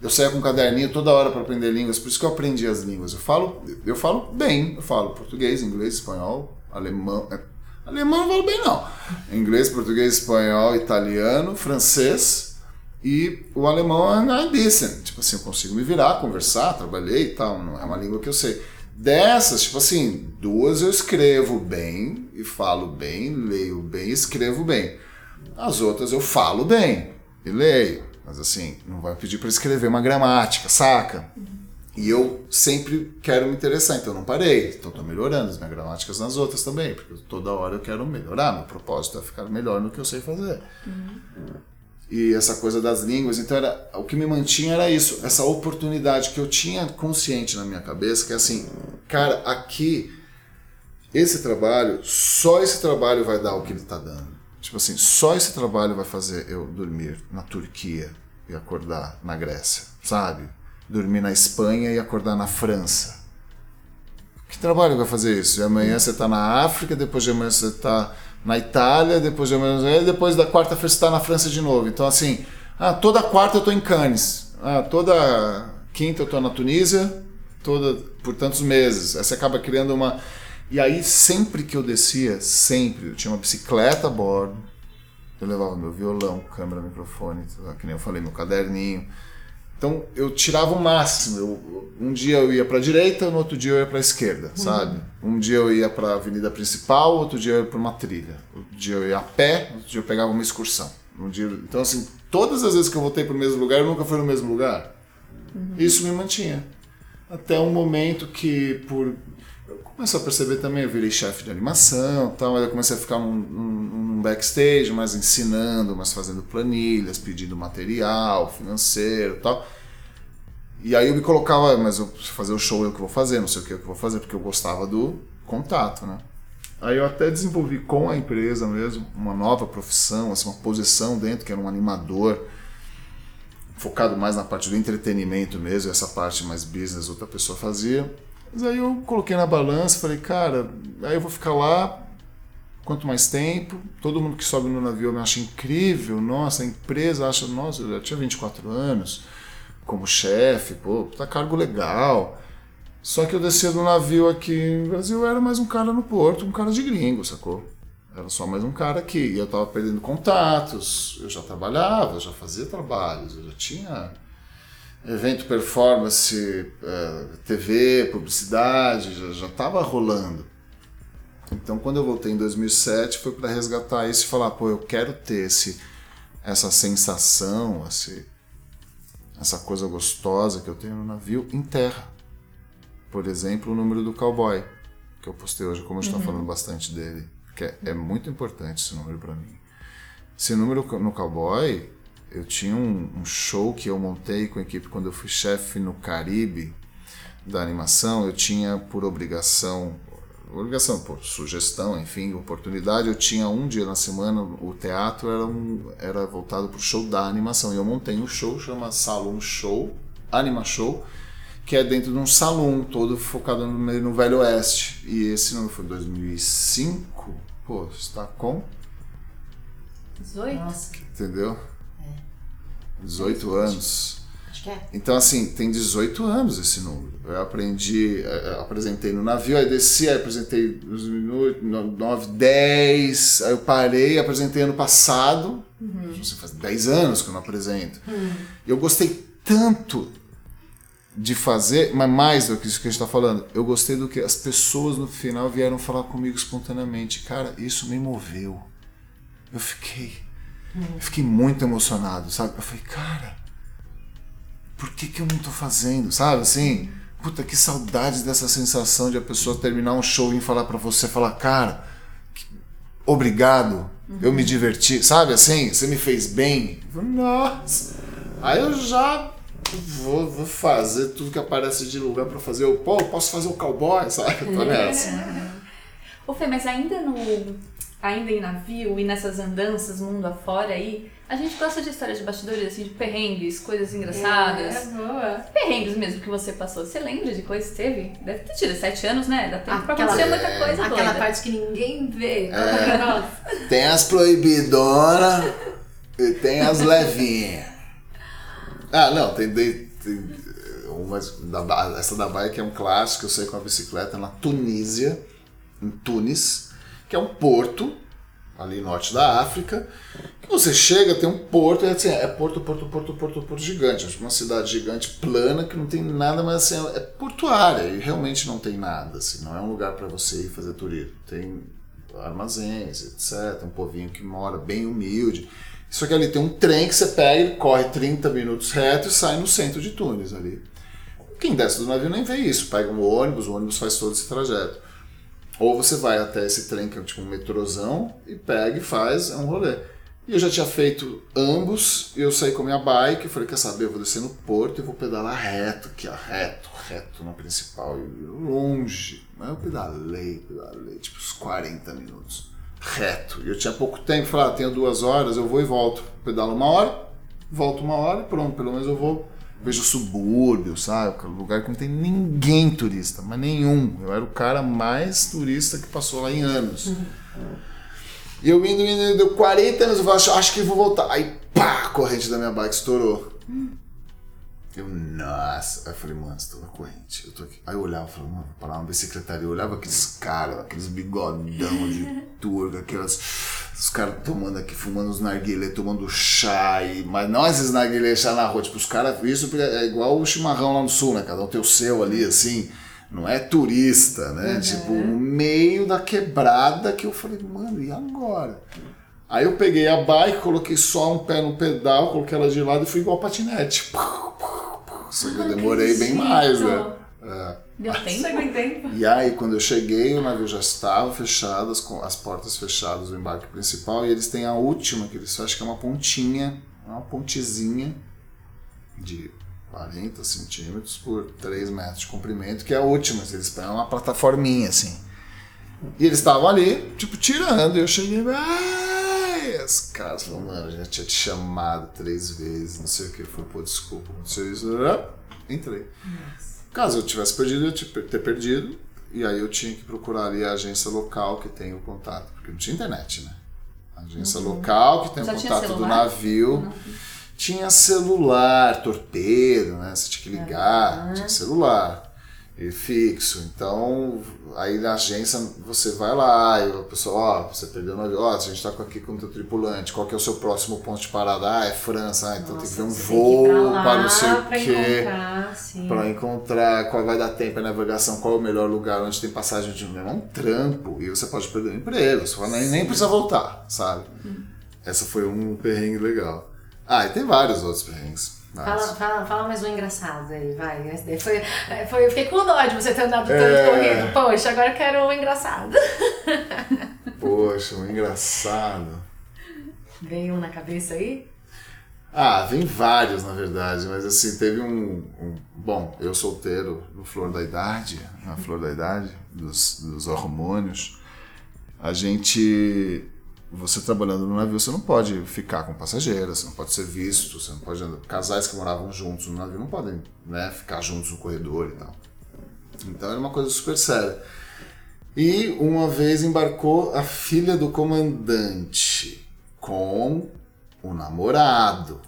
Eu saía com um caderninho toda hora para aprender línguas, por isso que eu aprendi as línguas. Eu falo, eu falo bem, eu falo português, inglês, espanhol, alemão. É, alemão não falo bem não. Inglês, português, espanhol, italiano, francês e o alemão é decent. Tipo assim, eu consigo me virar, conversar, trabalhei e tal, não é uma língua que eu sei. Dessas, tipo assim, duas eu escrevo bem e falo bem, leio bem, escrevo bem. As outras eu falo bem e leio. Mas assim, não vai pedir para escrever uma gramática, saca? E eu sempre quero me interessar, então não parei. Então estou melhorando as minhas gramáticas nas outras também, porque toda hora eu quero melhorar. Meu propósito é ficar melhor no que eu sei fazer. Uhum. E essa coisa das línguas, então era, o que me mantinha era isso, essa oportunidade que eu tinha consciente na minha cabeça, que é assim, cara, aqui, esse trabalho, só esse trabalho vai dar o que ele está dando. Tipo assim, só esse trabalho vai fazer eu dormir na Turquia e acordar na Grécia, sabe? Dormir na Espanha e acordar na França. Que trabalho vai fazer isso? E amanhã você está na África, depois de amanhã você está na Itália, depois de amanhã, depois da quarta-feira você está na França de novo. Então, assim, ah, toda quarta eu estou em Cannes, ah, toda quinta eu estou na Tunísia, toda por tantos meses. Você acaba criando uma e aí, sempre que eu descia, sempre, eu tinha uma bicicleta a bordo, eu levava meu violão, câmera, microfone, que nem eu falei, meu caderninho. Então, eu tirava o máximo. Eu, um dia eu ia para a direita, no outro dia eu ia para a esquerda, uhum. sabe? Um dia eu ia para a avenida principal, outro dia eu ia para uma trilha. Outro dia eu ia a pé, outro dia eu pegava uma excursão. Um dia, então, assim, todas as vezes que eu voltei para o mesmo lugar, eu nunca fui no mesmo lugar. Uhum. Isso me mantinha. Até um momento que, por Começou a perceber também, eu virei chefe de animação tal, aí eu comecei a ficar num, num, backstage, mais ensinando, mais fazendo planilhas, pedindo material financeiro tal. E aí eu me colocava, mas eu fazer o show eu que vou fazer, não sei o que eu que vou fazer, porque eu gostava do contato, né? Aí eu até desenvolvi com a empresa mesmo uma nova profissão, assim, uma posição dentro, que era um animador, focado mais na parte do entretenimento mesmo, essa parte mais business outra pessoa fazia. Mas aí eu coloquei na balança, falei, cara, aí eu vou ficar lá quanto mais tempo. Todo mundo que sobe no navio me acha incrível. Nossa, a empresa acha, nossa, eu já tinha 24 anos como chefe, pô, tá cargo legal. Só que eu descia do navio aqui no Brasil, era mais um cara no porto, um cara de gringo, sacou? Era só mais um cara aqui. E eu tava perdendo contatos, eu já trabalhava, eu já fazia trabalhos, eu já tinha evento performance, é, TV, publicidade, já estava rolando. Então, quando eu voltei em 2007, foi para resgatar isso e falar: pô, eu quero ter esse, essa sensação, esse, essa coisa gostosa que eu tenho no navio em terra. Por exemplo, o número do cowboy, que eu postei hoje, como a gente está uhum. falando bastante dele, que é, é muito importante esse número para mim. Esse número no cowboy eu tinha um, um, show que eu montei com a equipe quando eu fui chefe no Caribe da animação. Eu tinha por obrigação ligação, por sugestão, enfim, oportunidade. Eu tinha um dia na semana, o teatro era, um, era voltado para o show da animação. E eu montei um show, chama Salon Show, Anima Show, que é dentro de um salão todo focado no, no Velho Oeste. E esse nome foi em 2005. Pô, está com 18? Nossa, Entendeu? 18 anos. acho que é. Então, assim, tem 18 anos esse número. Eu aprendi, eh, eh, apresentei no navio, aí desci, aí apresentei uns minutos, 9, 10, aí eu parei, apresentei ano passado. Você faz 10 anos que eu não apresento. Eu gostei tanto de fazer, mas mais do que isso que a gente está falando, eu gostei do que as pessoas no final vieram falar comigo espontaneamente. Cara, isso me moveu. Eu fiquei. Eu fiquei muito emocionado, sabe? Eu falei, cara, por que, que eu não tô fazendo, sabe? Assim, puta, que saudade dessa sensação de a pessoa terminar um show e falar pra você, falar, cara, que- obrigado, eu me diverti, sabe? Assim, você me fez bem. Eu falei, Nossa, aí eu já vou, vou fazer tudo que aparece de lugar pra fazer. Eu, pô, eu posso fazer o cowboy, sabe? Eu tô nessa. Ô Fê, mas ainda no. Ainda em navio e nessas andanças mundo afora aí, a gente gosta de histórias de bastidores, assim, de perrengues, coisas engraçadas. É, boa. Perrengues mesmo que você passou. Você lembra de coisas que teve? Deve ter tido sete anos, né? Dá tempo pra Aquela- acontecer muita coisa Aquela doida. parte que ninguém vê. É. Nossa. Tem as proibidonas e tem as levinhas. Ah, não, tem, tem, tem umas da, essa da que é um clássico, eu saí com a bicicleta na Tunísia, em Tunis, que é um porto ali norte da África. Que você chega, tem um porto, e assim, é porto, porto, porto, porto, porto gigante. Uma cidade gigante, plana, que não tem nada, mas assim, é portuária e realmente não tem nada. Assim, não é um lugar para você ir fazer turismo. Tem armazéns, etc. Um povinho que mora bem humilde. Só que ali tem um trem que você pega, ele corre 30 minutos reto e sai no centro de Tunis ali. Quem desce do navio nem vê isso. Pega um ônibus, o ônibus faz todo esse trajeto. Ou você vai até esse trem que é tipo um metrozão e pega e faz, é um rolê. E eu já tinha feito ambos, e eu saí com a minha bike, falei, quer saber, eu vou descer no porto e vou pedalar reto, aqui ó, reto, reto na principal, longe. Mas eu pedalei, pedalei, tipo uns 40 minutos, reto. E eu tinha pouco tempo, falei, ah, tenho duas horas, eu vou e volto. Pedalo uma hora, volto uma hora e pronto, pelo menos eu vou. Vejo subúrbio, sabe? Lugar que não tem ninguém turista, mas nenhum. Eu era o cara mais turista que passou lá em anos. E eu indo, indo, deu 40 anos, eu falei, acho, acho que vou voltar. Aí, pá, a corrente da minha bike estourou. Eu, nossa. Aí eu falei, mano, estourou a corrente. Eu tô aqui. Aí eu olhava, falava, mano, vou parar uma bicicletaria. Eu olhava aqueles caras, aqueles bigodão de turca, aquelas. Os caras tomando aqui, fumando os narguilé, tomando chá, e, mas não esses narguilé chá na rua, tipo, os caras, isso é igual o chimarrão lá no sul, né? Cada um tem o seu ali, assim, não é turista, né? Tipo, no meio da quebrada que eu falei, mano, e agora? Aí eu peguei a bike, coloquei só um pé no pedal, coloquei ela de lado e fui igual patinete. Só que eu demorei bem mais, né? É. Deu tempo? Chegou em tempo. E aí, quando eu cheguei, o navio já estava fechado, as, portas fechadas do embarque principal, e eles têm a última, que eles acham que é uma pontinha, uma pontezinha de 40 centímetros por 3 metros de comprimento, que é a última, eles põem uma plataforminha assim. E eles estavam ali, tipo, tirando, e eu cheguei, ai, as caras falaram, mano, já tinha te chamado três vezes, não sei o que, eu falei, pô, desculpa, aconteceu isso, entrei. Caso eu tivesse perdido, eu tinha ter perdido. E aí eu tinha que procurar ali a agência local que tem o contato, porque não tinha internet, né? A agência local que tem Já o contato do navio. Tinha celular, torpedo, né? Você tinha que ligar, tinha celular. E fixo. Então, aí na agência você vai lá e a pessoa, ó, você perdeu o navio, ó, a gente tá com- aqui com o teu tripulante, qual que é o seu próximo ponto de parada? Ah, é França, ah, então tem que ver um Nossa, voo tem que ir pra lá para não sei o quê para encontrar qual vai dar tempo a navegação, qual é o melhor lugar onde tem passagem de é um trampo e você pode perder o emprego, você nem, nem precisa voltar, sabe? Essa foi um perrengue legal. Ah, e tem vários outros perrengues. Fala, fala, fala mais um engraçado aí, vai. Esse daí foi, foi, eu fiquei com dó de você ter andado tanto É. corrido. Poxa, agora eu quero um engraçado. Poxa, um engraçado. Veio um na cabeça aí? Ah, vem vários, na verdade, mas assim, teve um, um, Bom, eu solteiro no flor da idade, na flor da idade, dos, dos hormônios, a gente. Você trabalhando no navio, você não pode ficar com passageiras, você não pode ser visto, você não pode. Casais que moravam juntos no navio não podem né, ficar juntos no corredor e tal. Então era uma coisa super séria. E uma vez embarcou a filha do comandante com o namorado.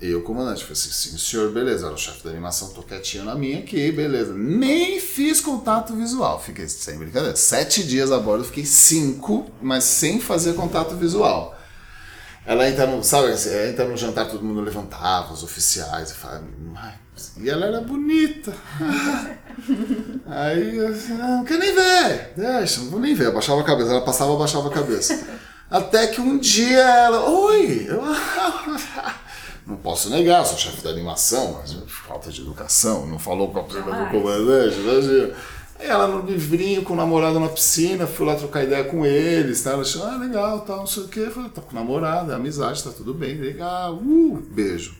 Eu, comandante, falei assim: sim, senhor, beleza, era o chefe da animação, tô quietinho na minha aqui, beleza. Nem fiz contato visual, fiquei sem brincadeira. Sete dias a bordo, fiquei cinco, mas sem fazer contato visual. Ela entra no, sabe, ela entra no jantar, todo mundo levantava, os oficiais, e fala, e ela era bonita. Aí eu assim, não, não quer nem ver, deixa, não vou nem ver. Abaixava a cabeça, ela passava, abaixava a cabeça. Até que um dia ela, oi, eu, não posso negar, sou chefe da animação, mas falta de educação, não falou com a do comandante, imagina. Aí ela no livrinho com o namorado na piscina, fui lá trocar ideia com eles, tá? ela achou, ah, legal, tal, não sei o quê. Falei, tá com o namorado, é amizade, tá tudo bem, legal, uh, beijo.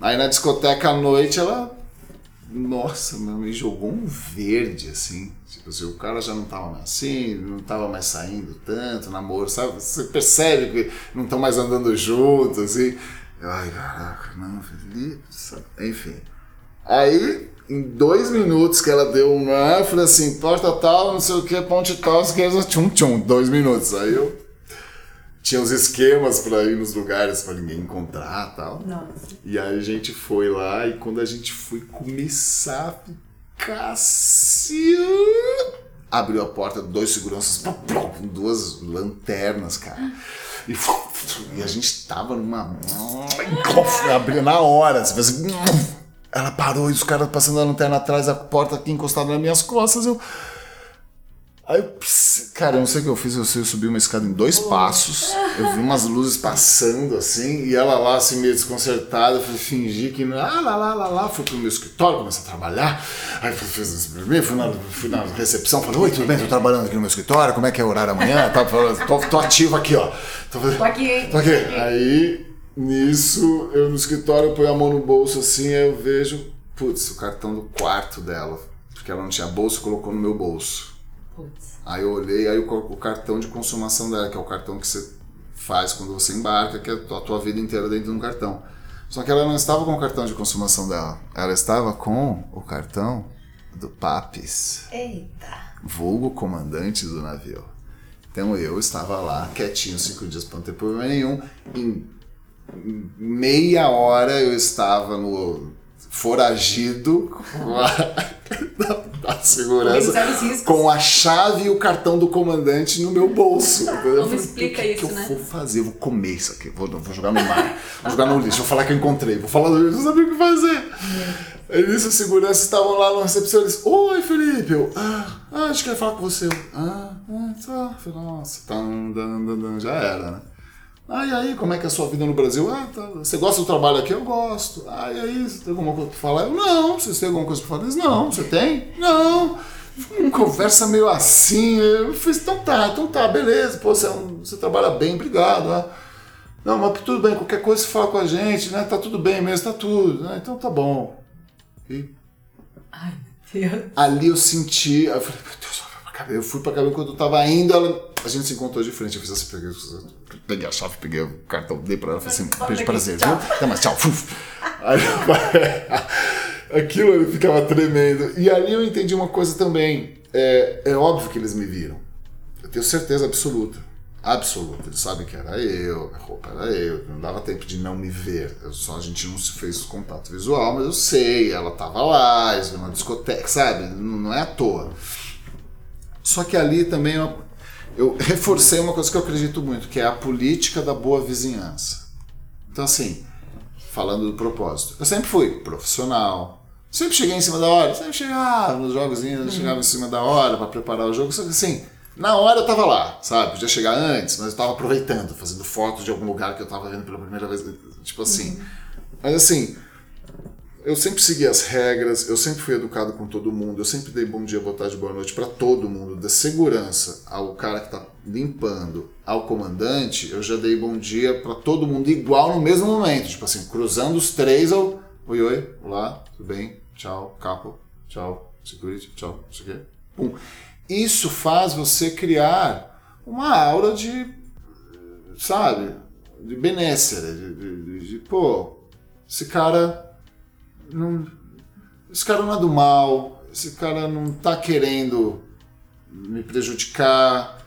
Aí na discoteca à noite ela nossa, me jogou um verde, assim. Tipo assim, o cara já não tava mais assim, não tava mais saindo tanto, namoro, sabe? Você percebe que não estão mais andando juntos, assim. Eu, ai, caraca, não, Felipe, enfim. Aí, em dois minutos que ela deu um ar, eu falei assim, porta tal, não sei o que, ponte tal, esquerda, tchum, tchum, dois minutos. Aí eu tinha os esquemas para ir nos lugares para ninguém encontrar tal. Nossa. E aí a gente foi lá e quando a gente foi começar a ficar assim, abriu a porta, dois seguranças com duas lanternas, cara. E, e, a gente tava numa. Abriu na hora, assim, ela parou e os caras passando a lanterna atrás, a porta aqui encostada nas minhas costas. Eu. Aí eu, cara, eu não sei o que eu fiz, eu, eu subi uma escada em dois passos, eu vi umas luzes passando assim, e ela lá assim meio desconcertada, eu fui fingir que ah, lá, lá, lá, lá, fui pro meu escritório, comecei a trabalhar, aí fiz mim, fui na, fui na recepção, falei, oi, tudo bem, tô trabalhando aqui no meu escritório, como é que é o horário amanhã? Tá, tô, tô ativo aqui, ó. Tô, tô aqui. Tô aqui. Aí, nisso, eu no escritório ponho a mão no bolso assim, aí eu vejo, putz, o cartão do quarto dela, porque ela não tinha bolso, colocou no meu bolso. Putz. Aí eu olhei, aí o, o, cartão de consumação dela, que é o cartão que você faz quando você embarca, que é a tua vida inteira dentro de um cartão. Só que ela não estava com o cartão de consumação dela, ela estava com o cartão do Papis. Eita! Vulgo comandante do navio. Então eu estava lá, quietinho, cinco dias para não ter problema nenhum. Em meia hora eu estava no foragido com a, da, da segurança com a chave e o cartão do comandante no meu bolso. Como explica que isso, que né? eu vou fazer? Eu vou comer isso aqui, vou, vou jogar no mar, vou jogar no lixo, vou falar que eu encontrei, vou falar, eu não sabia o que fazer. Aí nisso, os seguranças estavam lá na recepção, eles, oi Felipe, eu, ah, ah, a gente quer falar com você. Eu, ah, ah, tá. Nossa, tá, já era, né? Ah, e aí, como é que é a sua vida no Brasil? Ah, tá. Você gosta do trabalho aqui? Eu gosto. Ah, e aí, você tem alguma coisa pra falar? Eu, não. Você tem alguma coisa pra falar? Eles, não. Você tem? Não. Uma conversa meio assim. Eu fiz, então tá, então tá, beleza. Pô, você, é um, você trabalha bem, obrigado. Né? Não, mas tudo bem, qualquer coisa você fala com a gente, né? Tá tudo bem mesmo, tá tudo. Né? Então tá bom. E... Ai, meu Deus. Ali eu senti, eu falei, meu Deus, eu fui pra cabine quando eu tava indo, ela, a gente se encontrou de frente. Eu fiz assim, peguei, peguei a chave, peguei o cartão, dei pra ela, falei assim, beijo, prazer, viu? Até mais, tchau. Aí, aquilo ele ficava tremendo. E ali eu entendi uma coisa também. É, é óbvio que eles me viram. Eu tenho certeza absoluta. Absoluta. Eles sabem que era eu, a roupa era eu. Não dava tempo de não me ver. Eu só a gente não se fez contato visual, mas eu sei, ela tava lá, eles viram uma discoteca, sabe? Não, não é à toa. Só que ali também eu, eu reforcei uma coisa que eu acredito muito, que é a política da boa vizinhança. Então, assim, falando do propósito, eu sempre fui profissional, sempre cheguei em cima da hora, sempre chegava nos jogos, uhum. chegava em cima da hora para preparar o jogo, só que assim, na hora eu tava lá, sabe? Podia chegar antes, mas eu tava aproveitando, fazendo fotos de algum lugar que eu tava vendo pela primeira vez, tipo assim. Uhum. Mas assim, eu sempre segui as regras, eu sempre fui educado com todo mundo, eu sempre dei bom dia, boa tarde, boa noite para todo mundo, da segurança ao cara que tá limpando, ao comandante, eu já dei bom dia para todo mundo igual no mesmo momento, tipo assim, cruzando os três ao oi, oi, olá, tudo bem, tchau, capo, tchau, security, tchau, isso aqui, pum. Isso faz você criar uma aura de, sabe, de benécia, de, de, de, de pô, esse cara não, esse cara não é do mal, esse cara não tá querendo me prejudicar.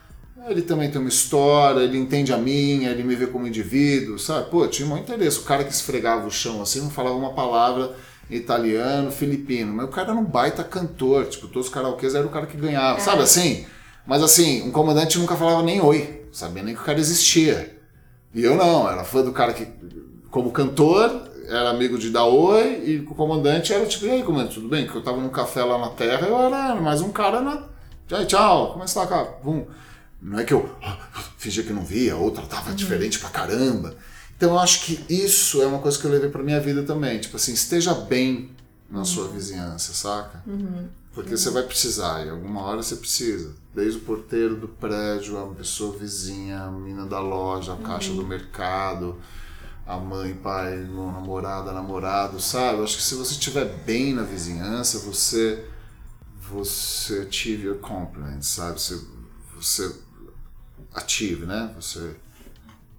Ele também tem uma história, ele entende a minha, ele me vê como indivíduo, sabe? Pô, tinha um interesse. O cara que esfregava o chão assim não falava uma palavra italiano, filipino, mas o cara era um baita cantor, tipo, todos os karaokês era o cara que ganhava, é. sabe assim? Mas assim, um comandante nunca falava nem oi, sabia nem que o cara existia. E eu não, era fã do cara que, como cantor, era amigo de dar oi e o comandante era tipo, e aí, comandante, tudo bem? Porque eu tava num café lá na terra eu era mais um cara na. Tchau, tchau, como é que tá, cara? Bum. Não é que eu fingia que não via, ou tratava uhum. diferente pra caramba. Então eu acho que isso é uma coisa que eu levei pra minha vida também. Tipo assim, esteja bem na uhum. sua vizinhança, saca? Uhum. Porque você vai precisar, e alguma hora você precisa. Desde o porteiro do prédio, a pessoa vizinha, a menina da loja, a caixa do uhum. mercado a mãe, pai, namorada, namorado, sabe? Acho que se você estiver bem na vizinhança, você você ative your compliments, sabe? Você, você ative, né? Você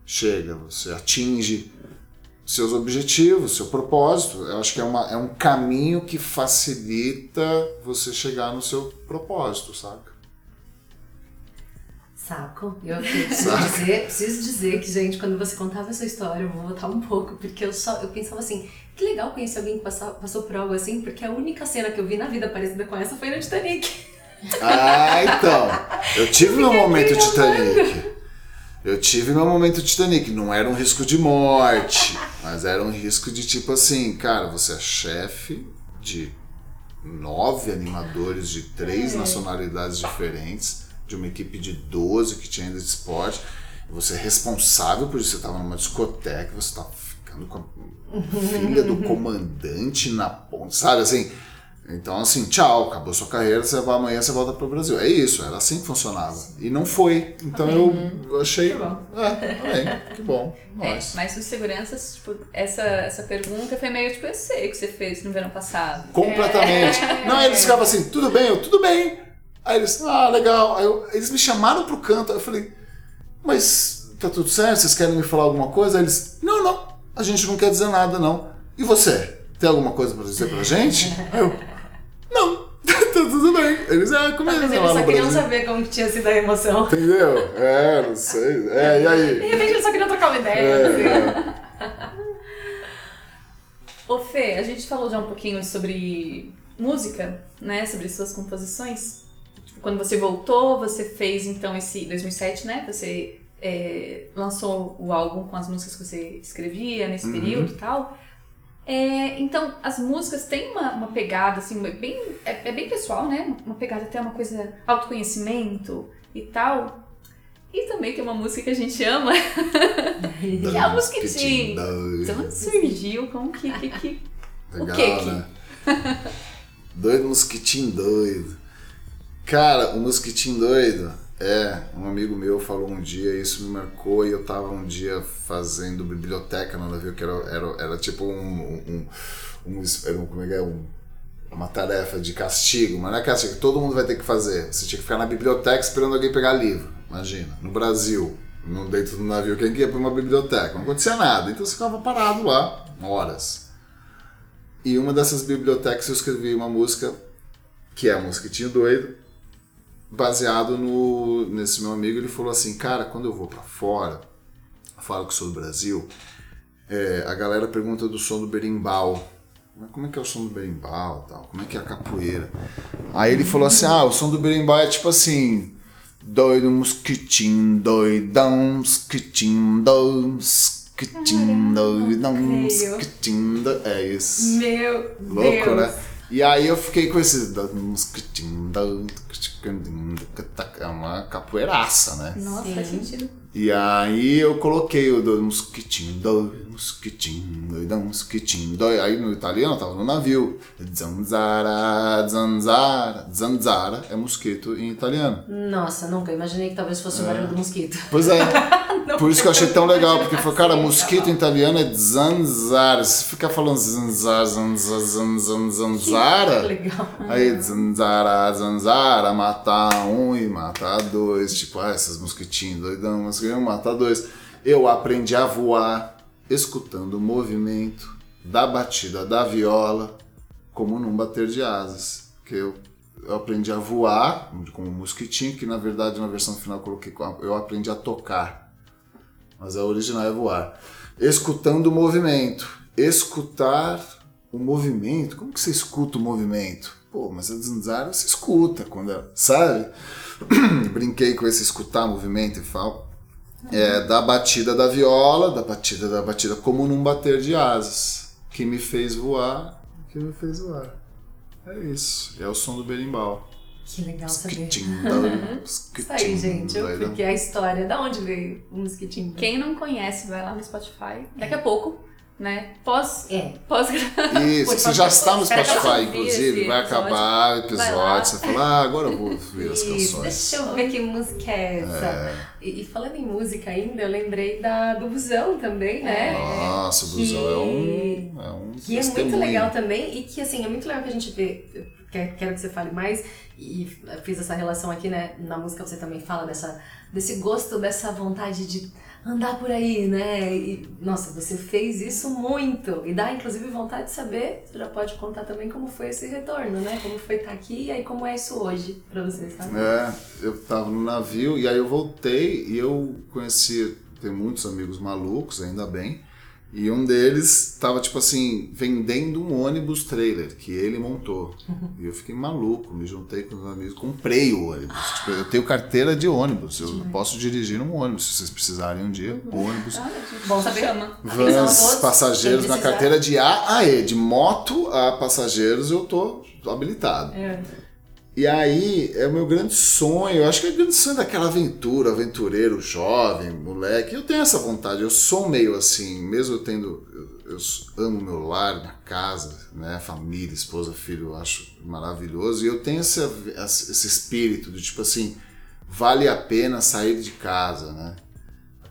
chega, você atinge seus objetivos, seu propósito. Eu acho que é, uma, é um caminho que facilita você chegar no seu propósito, sabe? Saco. Eu preciso dizer, preciso dizer que, gente, quando você contava essa história, eu vou voltar um pouco, porque eu só eu pensava assim, que legal conhecer alguém que passou, passou por algo assim, porque a única cena que eu vi na vida parecida com essa foi no Titanic. Ah, então. Eu tive meu momento Titanic. Eu tive meu momento Titanic. Não era um risco de morte, mas era um risco de tipo assim, cara, você é chefe de nove animadores de três é. nacionalidades diferentes de uma equipe de 12 que tinha ainda de esporte. Você é responsável por isso. Você estava numa discoteca, você estava ficando com a filha do comandante na ponte, sabe assim? Então, assim, tchau, acabou sua carreira, você vai, amanhã você volta para o Brasil. É isso, era assim que funcionava. E não foi. Então eu achei. Que bom. É, que bom. É, mas os seguranças, tipo, essa, essa pergunta foi meio tipo, eu sei o que você fez no verão passado. Completamente. É. Não, eles ficavam assim, tudo bem, eu, tudo bem. Aí eles, ah, legal. Eu, eles me chamaram pro canto. Eu falei, mas tá tudo certo? Vocês querem me falar alguma coisa? Aí eles, não, não, a gente não quer dizer nada, não. E você? Tem alguma coisa pra dizer pra gente? Aí eu, não, tá tudo bem. Eles, é, como é Mas eles só queriam saber como que tinha sido a emoção. Entendeu? É, não sei. É, e aí? De repente eles só queriam trocar uma ideia. É, assim. Ô Fê, a gente falou já um pouquinho sobre música, né? Sobre suas composições quando você voltou, você fez então esse 2007, né? Você é, lançou o álbum com as músicas que você escrevia nesse uhum. período e tal. É, então, as músicas têm uma, uma pegada, assim, bem, é, é, bem pessoal, né? Uma pegada até uma coisa autoconhecimento e tal. E também tem uma música que a gente ama, que é a Mosquitinho. Então, onde surgiu? Como que... que, que Legal, o que né? doido Mosquitinho doido. Cara, o Mosquitinho Doido, é, um amigo meu falou um dia, isso me marcou, e eu tava um dia fazendo biblioteca no navio, que era, era, era tipo um, um, um, um como é que é, um, uma tarefa de castigo, mas não é castigo, todo mundo vai ter que fazer. Você tinha que ficar na biblioteca esperando alguém pegar livro, imagina, no Brasil, no, dentro do navio, quem que ia pra uma biblioteca? Não acontecia nada, então você ficava parado lá, horas. E uma dessas bibliotecas eu escrevi uma música, que é a Mosquitinho Doido, baseado no nesse meu amigo, ele falou assim, cara, quando eu vou para fora, falo que sou do Brasil, é, a galera pergunta do som do berimbau. Como é que é o som do berimbau tal? Como é que é a capoeira? Aí ele falou assim, ah, o som do berimbau é tipo assim, doido, mosquitinho, doidão, mosquitinho, doido, mosquitinho, doidão, mosquitinho, é isso. Meu Louco, Deus. né? E aí eu fiquei com esse. É uma capoeiraça, né? Nossa, faz sentido. E aí eu coloquei o do mosquitinho, do mosquitinho, do mosquitinho, do. Aí no italiano tava no navio. Zanzara, zanzara. Zanzara é mosquito em italiano. Nossa, nunca. Imaginei que talvez fosse o barulho do mosquito. Pois é. Por isso que eu achei tão legal, porque foi, cara, mosquito em italiano é zanzara. Se ficar falando zanzara, zanzara, zanzara, zanzara. Legal. Aí, zanzara, zanzara, matar um e matar dois. Tipo, ah, esses mosquitinhos doidão, mas eu matar dois. Eu aprendi a voar escutando o movimento da batida da viola, como num bater de asas. Que eu, eu aprendi a voar com o mosquitinho, que na verdade na versão final eu coloquei, eu aprendi a tocar. Mas a original é voar. Escutando o movimento. Escutar o movimento. Como que você escuta o movimento? Pô, mas a zanzara você escuta quando é, sabe? Brinquei com esse escutar movimento e falo. É, da batida da viola, da batida da batida, como num bater de asas. Que me fez voar, que me fez voar. É isso. É o som do berimbau. Que legal saber. Isso Isso aí, gente. Eu, porque a história, da onde veio o mosquitinho? Quem não conhece, vai lá no Spotify. Daqui a pouco, né? Pós. É. Pós Isso, você já está no que Spotify, inclusive, vai episódio. acabar o episódio, lá. você fala, ah, agora eu vou ouvir as canções. deixa eu ver que música é essa. E, e falando em música ainda, eu lembrei da, do Busão também, né? Nossa, o blusão é um, é um Que é muito legal também e que, assim, é muito legal que a gente vê. eu quero quero que você fale mais e fiz essa relação aqui, né? Na música você também fala dessa, desse gosto, dessa vontade de andar por aí, né? E, nossa, você fez isso muito. E dá, inclusive, vontade de saber, você já pode contar também como foi esse retorno, né? Como foi estar aqui e aí como é isso hoje pra você, sabe? É, eu tava no navio e aí eu voltei e eu conheci, tenho muitos amigos malucos, ainda bem, e um deles tava, tipo assim, vendendo um ônibus trailer que ele montou. E eu fiquei maluco, me juntei com os amigos, comprei o ônibus. Tipo, eu tenho carteira de ônibus, eu posso dirigir um ônibus, se vocês precisarem um dia, ônibus. Bom saber. Chama. Vans passageiros na carteira de A a E, de moto a passageiros eu tô, tô habilitado. É. E aí é o meu grande sonho, eu acho que é o grande sonho daquela aventura, aventureiro, jovem, moleque. Eu tenho essa vontade, eu sou meio assim, mesmo eu tendo. Eu, eu amo meu lar, minha casa, né? Família, esposa, filho, eu acho maravilhoso. E eu tenho esse, esse espírito de tipo assim, vale a pena sair de casa, né?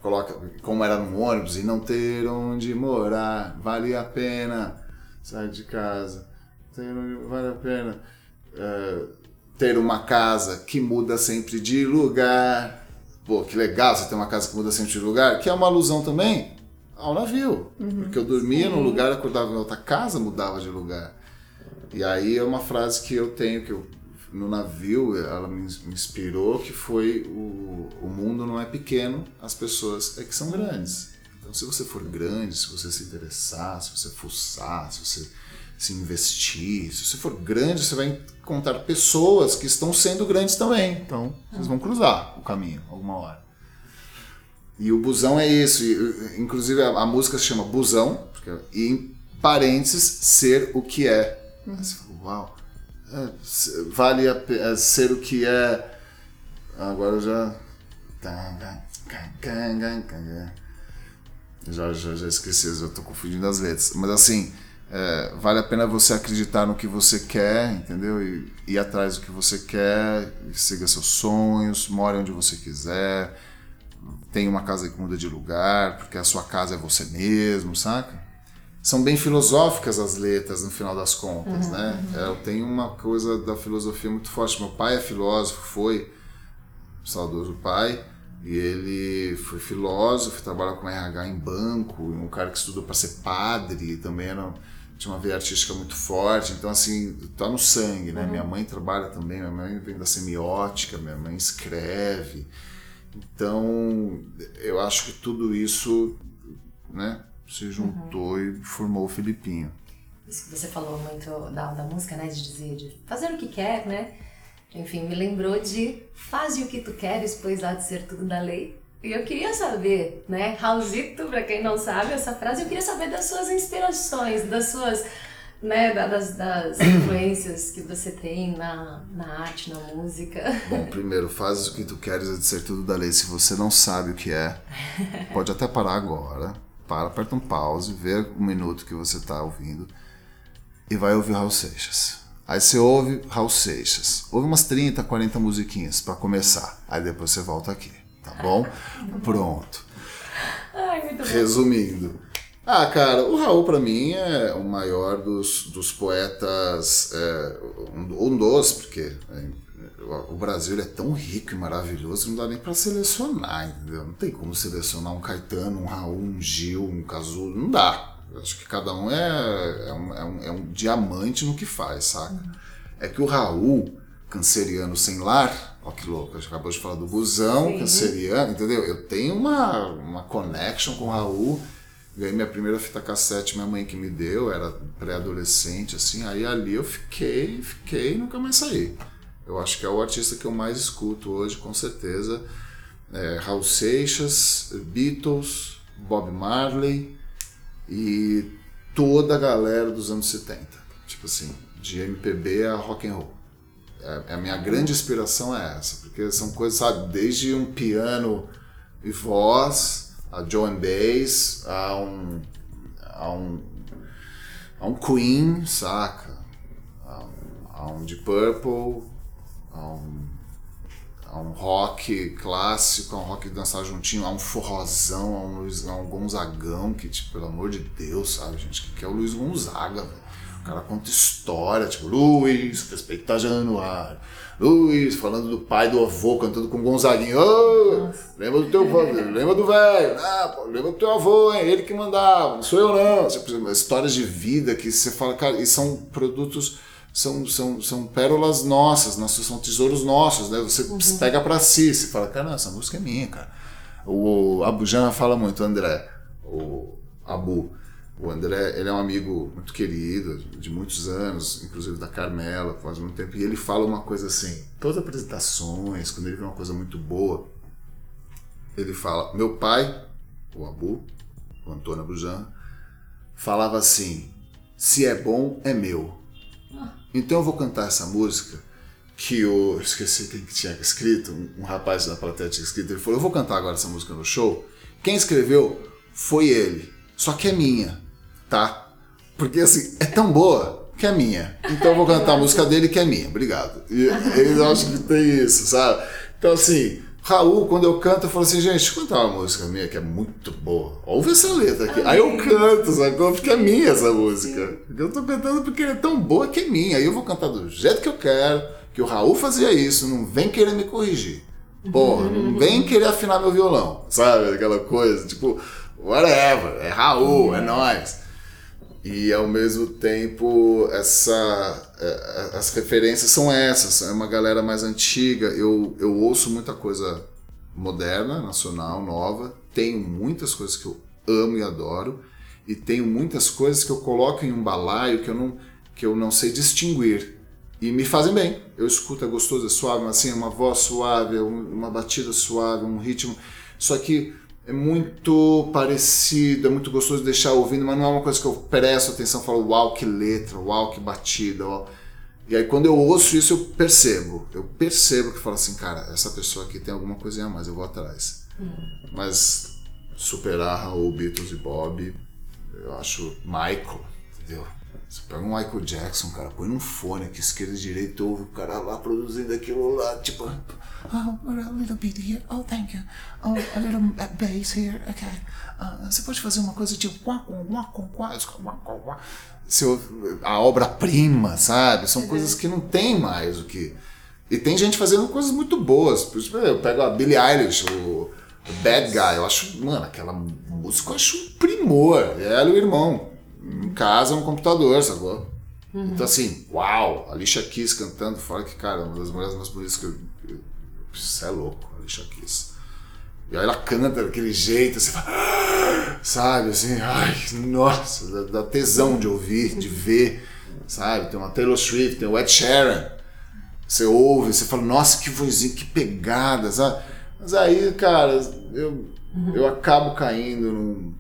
Coloca como era no ônibus e não ter onde morar, vale a pena sair de casa, ter onde- vale a pena. é, ter uma casa que muda sempre de lugar. Pô, que legal você ter uma casa que muda sempre de lugar, que é uma alusão também ao navio. porque eu dormia num lugar, acordava em outra casa, mudava de lugar. E aí é uma frase que eu tenho, que eu, no navio, ela me inspirou, que foi o, o mundo não é pequeno, as pessoas é que são grandes. Então se você for grande, se você se interessar, se você fuçar, se você se investir, se você for grande, você vai encontrar pessoas que estão sendo grandes também. Então vocês vão cruzar o caminho alguma hora. E o busão é isso. e, inclusive a, a música se chama Busão, porque, e em parênteses, ser o que é. Aí você fala, uau. é, vale a pe- é, ser o que é. Agora já. Já, já, já esqueci, eu tô confundindo as letras. Mas assim, é, vale a pena você acreditar no que você quer, entendeu? E ir atrás do que você quer, siga seus sonhos, more onde você quiser tem uma casa que muda de lugar, porque a sua casa é você mesmo, saca? São bem filosóficas as letras no final das contas, né? É, Eu tenho uma coisa da filosofia muito forte. Meu pai é filósofo, foi saudoso pai, e ele foi filósofo, trabalha com RH em banco, um cara que estudou para ser padre, também era, tinha uma veia artística muito forte, então assim, tá no sangue, né? Minha mãe trabalha também, minha mãe vem da semiótica, minha mãe escreve, então, eu acho que tudo isso, né, se juntou e formou o Filipinho. Isso que você falou muito da, da música, né? De dizer, de fazer o que quer, né? Enfim, me lembrou de faze o que tu queres, pois há de ser tudo da lei. E eu queria saber, né? Raulzito, pra quem não sabe essa frase, eu queria saber das suas inspirações, das suas né, das, das influências que você tem na, na arte, na música. Bom, primeiro, faz o que tu queres é dizer tudo da lei. Se você não sabe o que é, pode até parar agora. Para, aperta um pause, vê o minuto que você está ouvindo e vai ouvir Raul Seixas. Aí você ouve Raul Seixas. Ouve umas 30, 40 musiquinhas para começar. Aí depois você volta aqui, tá bom? Pronto. Ai, muito. Resumindo. Ah, cara, o Raul para mim é o maior dos, dos poetas, é, um, dos, porque é, o Brasil é tão rico e maravilhoso que não dá nem para selecionar, entendeu? Não tem como selecionar um Caetano, um Raul, um Gil, um Casulo, não dá. Eu acho que cada um é, é, um, é, um, é um diamante no que faz, saca? É que o Raul, canceriano sem lar, ó que louco, a gente acabou de falar do busão, Sim. canceriano, entendeu? Eu tenho uma, uma connection com o Raul Ganhei minha primeira fita cassete, minha mãe que me deu, era pré-adolescente, assim. Aí ali eu fiquei, fiquei e nunca mais saí. Eu acho que é o artista que eu mais escuto hoje, com certeza. É, Raul Seixas, Beatles, Bob Marley e toda a galera dos anos 70. Tipo assim, de MPB a rock and roll. É, a minha grande inspiração é essa, porque são coisas, sabe, desde um piano e voz a Joan Baez, a um, a um, a um Queen, saca? A, a um Deep Purple, a um, a um rock clássico, a um rock dançar juntinho, a um forrozão, a um, Luiz, a um Gonzagão, que, tipo, pelo amor de Deus, sabe, gente? Que, que é o Luiz Gonzaga, velho. O cara conta história, tipo, Luiz, respeita Januário. Luiz, falando do pai do avô, cantando com Gonzaguinho. Oh, lembra do teu lembra do velho. Ah, pô, lembra do teu avô, hein? Ele que mandava, não sou eu não. Tipo, histórias de vida que você fala, cara, e são produtos, são, são, são pérolas nossas, nossos, são tesouros nossos, né? Você uhum. pega para si, você fala, cara, essa música é minha, cara. O Abu Jan fala muito, André, o Abu o André, ele é um amigo muito querido, de muitos anos, inclusive da Carmela, faz muito tempo, e ele fala uma coisa assim, todas as apresentações, quando ele vê uma coisa muito boa, ele fala, meu pai, o Abu, o Antônio Abujan, falava assim, se é bom, é meu. Então eu vou cantar essa música que eu esqueci quem que tinha escrito, um, um rapaz da plateia tinha escrito, ele falou, eu vou cantar agora essa música no show, quem escreveu foi ele, só que é minha tá? Porque assim, é tão boa que é minha. Então eu vou cantar a música dele que é minha. Obrigado. E eles acham que tem isso, sabe? Então assim, Raul, quando eu canto, eu falo assim, gente, deixa eu cantar uma música minha que é muito boa. Ouve essa letra aqui. Aí eu canto, sacou? Porque é minha essa música. Eu tô cantando porque é tão boa que é minha. Aí eu vou cantar do jeito que eu quero, que o Raul fazia isso, não vem querer me corrigir. Porra, não vem querer afinar meu violão, sabe? Aquela coisa, tipo, whatever, é Raul, é nós e ao mesmo tempo essa é, as referências são essas é uma galera mais antiga. Eu, eu ouço muita coisa moderna nacional nova. Tenho muitas coisas que eu amo e adoro. E tenho muitas coisas que eu coloco em um balaio que eu não que eu não sei distinguir. E me fazem bem. Eu escuto é gostoso é suave mas assim uma voz suave uma batida suave um ritmo. Só que é muito parecido, é muito gostoso de deixar ouvindo, mas não é uma coisa que eu presto atenção, falo, uau, que letra, uau, que batida, uau. E aí quando eu ouço isso, eu percebo, eu percebo que falo assim, cara, essa pessoa aqui tem alguma coisinha a mais, eu vou atrás. Hum. Mas superar o Beatles e Bob, eu acho Michael, entendeu? Você pega um Michael Jackson, cara, põe num fone aqui, esquerda e direita, ouve o cara lá produzindo aquilo lá, tipo, oh, a little bit here, oh, thank you, oh, a little bass here, ok. Uh, você pode fazer uma coisa tipo, Seu, a obra-prima, sabe? São coisas que não tem mais o que. E tem gente fazendo coisas muito boas. Por exemplo, eu pego a Billie Eilish, o Bad Guy, eu acho, mano, aquela música eu acho um primor. Ela e o irmão em casa no computador, sacou? Uhum. Então assim, uau, a Alicia Keys cantando fora que, cara, uma das mulheres mais bonitas que eu. Isso é louco, a Alicia Keys. E aí ela canta daquele jeito, você fala, ah", sabe, assim, ai, nossa, dá, tesão de ouvir, de ver, sabe? Tem uma Taylor Swift, tem o Ed Sheeran. Você ouve, você fala, nossa, que vozinha, que pegada, sabe? Mas aí, cara, eu, uhum. eu acabo caindo num,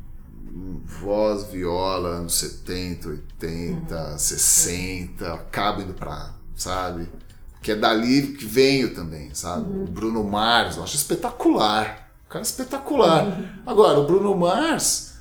voz, viola, anos 70, 80, uhum. 60, acaba indo pra, sabe? Que é dali que venho também, sabe? Uhum. O Bruno Mars, eu acho espetacular. O cara é espetacular. Uhum. Agora, o Bruno Mars,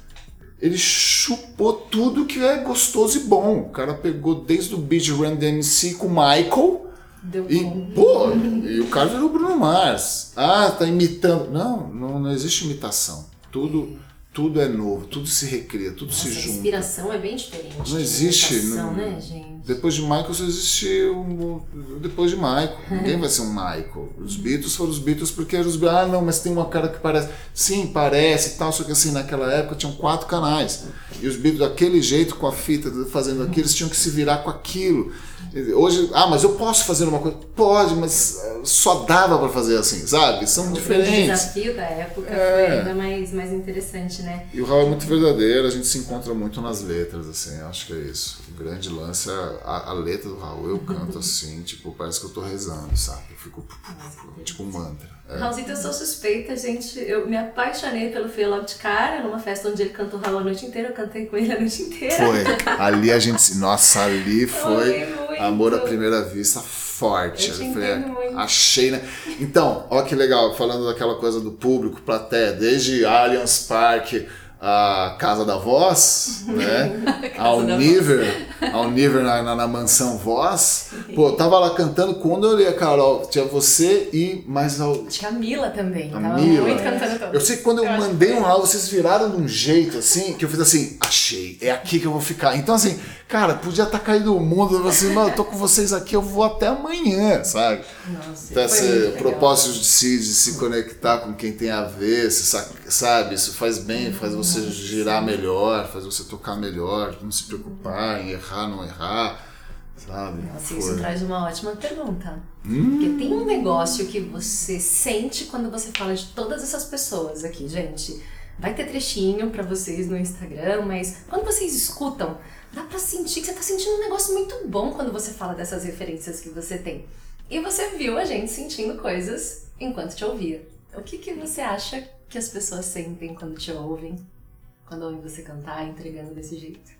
ele chupou tudo que é gostoso e bom. O cara pegou desde o Beach Run DMC com o Michael. Deu e, bom. pô, e o cara virou Bruno Mars. Ah, tá imitando. Não, não, não existe imitação. Tudo tudo é novo, tudo se recria, tudo Nossa, se junta. A inspiração é bem diferente. Não existe. Não, né, gente? Depois de Michael só existe um, depois de Michael. Ninguém vai ser um Michael. Os Beatles foram os Beatles porque eram os Beatles. Ah, não, mas tem uma cara que parece. Sim, parece e tal. Só que assim, naquela época tinham quatro canais. E os Beatles, daquele jeito, com a fita, fazendo aquilo, eles tinham que se virar com aquilo. Hoje, ah, mas eu posso fazer uma coisa? Pode, mas eh, só dava para fazer assim, sabe? São o diferentes. O desafio da época é. foi ainda mais, mais interessante, né? E o Raul é muito verdadeiro, a gente se encontra muito nas letras, assim, acho que é isso. O grande lance é a, a letra do Raul, eu canto assim, tipo, parece que eu tô rezando, sabe? Eu fico tipo um mantra. É. Raulzito, eu sou suspeita, gente. Eu me apaixonei pelo Fê logo de cara, numa festa onde ele cantou Raul a noite inteira, eu cantei com ele a noite inteira. Foi. Ali a gente. Nossa, ali foi amor à primeira vista forte. Eu te falei, muito. achei, né? Então, ó que legal, falando daquela coisa do público, plateia, desde Allianz Park a Casa da Voz, né? ao nível, ao nível na, na, na, mansão Voz. Pô, tava lá cantando quando eu olhei a Carol, tinha você e mais ao... Acho que a Mila também. A Mila. muito cantando Eu sei que quando eu, eu mandei um áudio, vocês viraram de um jeito assim, que eu fiz assim, achei, é aqui que eu vou ficar. Então assim, cara, podia estar tá caído o mundo, eu assim, mano, eu tô com vocês aqui, eu vou até amanhã, sabe? Nossa, então, esse propósito de se, de se conectar com quem tem a ver, sabe? Isso faz bem, faz você girar melhor, fazer você tocar melhor, não se preocupar em errar, não errar, sabe? Nossa, isso traz uma ótima pergunta. Hum. Porque tem um negócio que você sente quando você fala de todas essas pessoas aqui, gente. Vai ter trechinho para vocês no Instagram, mas quando vocês escutam, dá pra sentir que você tá sentindo um negócio muito bom quando você fala dessas referências que você tem. E você viu a gente sentindo coisas enquanto te ouvia. O que, que você acha que as pessoas sentem quando te ouvem? quando ouvem você cantar entregando desse jeito?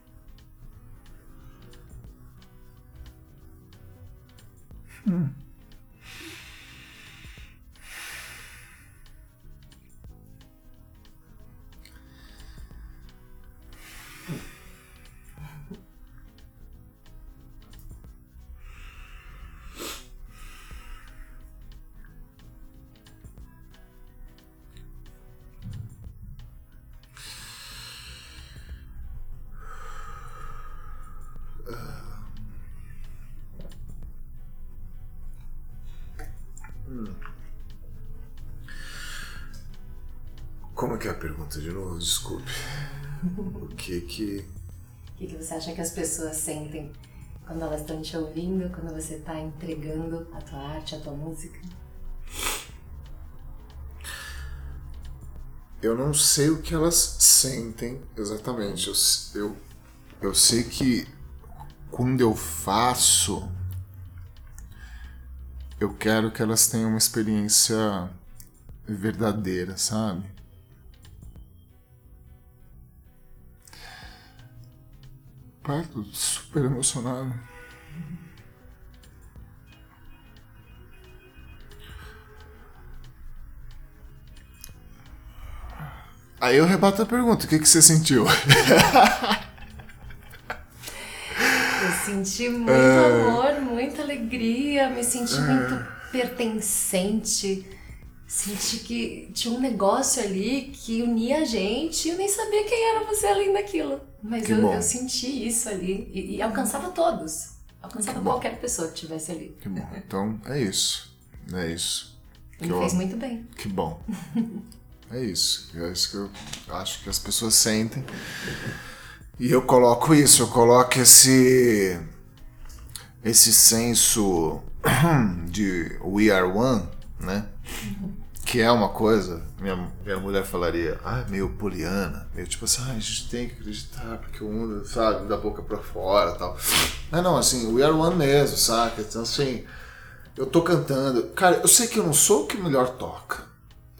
Hum. Como é que é a pergunta de novo? Desculpe. O que que. O que, que você acha que as pessoas sentem quando elas estão te ouvindo, quando você está entregando a tua arte, a tua música? Eu não sei o que elas sentem exatamente. Eu, eu, eu sei que quando eu faço, eu quero que elas tenham uma experiência verdadeira, sabe? Pai, tô super emocionado. Aí eu rebato a pergunta: o que, que você sentiu? Eu senti muito é... amor, muita alegria, me senti é... muito pertencente. Senti que tinha um negócio ali que unia a gente e eu nem sabia quem era você além daquilo. Mas eu, eu, senti isso ali e, e alcançava todos. Alcançava qualquer pessoa que estivesse ali. Que bom. Então é isso. É isso. Ele fez muito bem. Que bom. é isso. É isso que eu acho que as pessoas sentem. E eu coloco isso, eu coloco esse esse senso de we are one, né? Que é uma coisa, minha, minha mulher falaria, ah, meio poliana, meio tipo assim, ah, a gente tem que acreditar, porque o mundo, sabe, da boca pra fora tal. Mas não, assim, we are one mesmo, saca? Então, assim, eu tô cantando. Cara, eu sei que eu não sou o que melhor toca.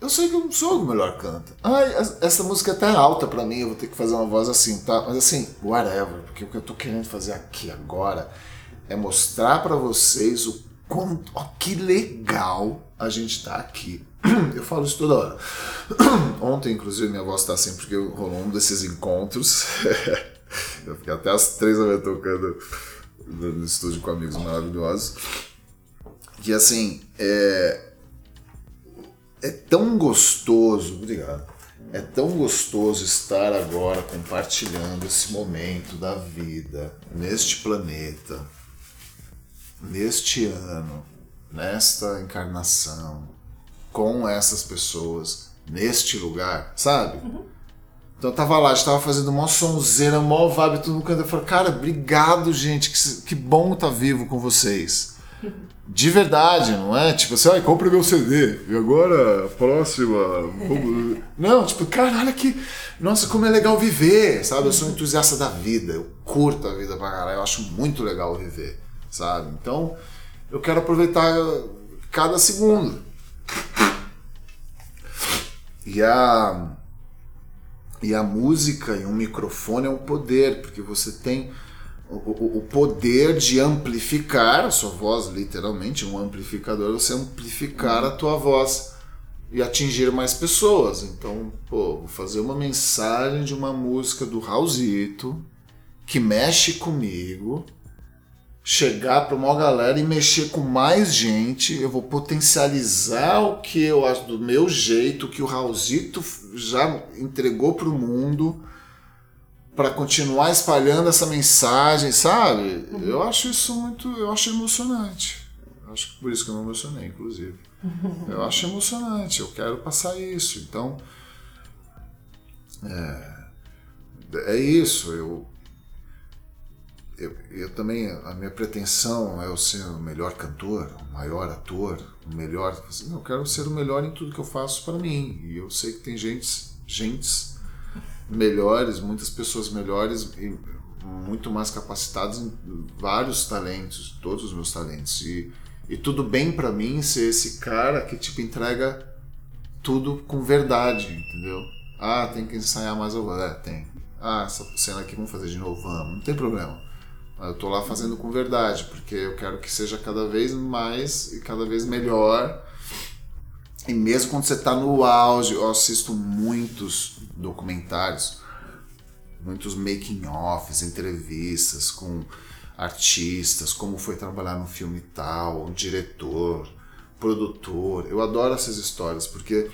eu sei que eu não sou o melhor canta. Ai, essa música até alta para mim, eu vou ter que fazer uma voz assim, tá? Mas assim, whatever, porque o que eu tô querendo fazer aqui agora é mostrar para vocês o quanto, ó, que legal a gente tá aqui. Eu falo isso toda hora. Ontem, inclusive, minha voz tá assim porque rolou um desses encontros. eu fiquei até as três da manhã tocando no estúdio com amigos maravilhosos. Que assim, é, é tão gostoso, obrigado. É tão gostoso estar agora compartilhando esse momento da vida neste planeta, neste ano, nesta encarnação, com essas pessoas, neste lugar, sabe? Uhum. Então eu tava lá, estava fazendo uma sonzeira, mó vibe, tudo no canto. Eu falei, cara, obrigado, gente, que, que bom estar tá vivo com vocês. De verdade, não é? Tipo assim, ai, compra meu CD. E agora, a próxima. Não, tipo, caralho, que. Nossa, como é legal viver, sabe? Eu sou um entusiasta da vida, eu curto a vida pra caralho, eu acho muito legal viver, sabe? Então, eu quero aproveitar cada segundo. E a. E a música e um microfone é um poder, porque você tem o, poder de amplificar a sua voz, literalmente, um amplificador, você amplificar a tua voz e atingir mais pessoas. Então, pô, vou fazer uma mensagem de uma música do Raulzito que mexe comigo, chegar para uma galera e mexer com mais gente, eu vou potencializar o que eu acho do meu jeito, que o Raulzito já entregou para o mundo para continuar espalhando essa mensagem, sabe? Uhum. Eu acho isso muito, eu acho emocionante. Acho que por isso que eu me emocionei, inclusive. Uhum. Eu acho emocionante, eu quero passar isso. Então, é, é isso. Eu, eu, eu também, a minha pretensão é eu ser o melhor cantor, o maior ator, o melhor. Eu quero ser o melhor em tudo que eu faço para mim. E eu sei que tem gente, gentes melhores, muitas pessoas melhores e muito mais capacitadas em vários talentos, todos os meus talentos. E, e tudo bem para mim ser esse cara que tipo entrega tudo com verdade, entendeu? Ah, tem que ensaiar mais ou é, tem. Ah, essa cena aqui vamos fazer de novo, vamos, não tem problema. Eu tô lá fazendo com verdade, porque eu quero que seja cada vez mais e cada vez melhor e mesmo quando você está no auge, eu assisto muitos documentários, muitos making-offs, entrevistas com artistas, como foi trabalhar no filme tal, o diretor, produtor. Eu adoro essas histórias porque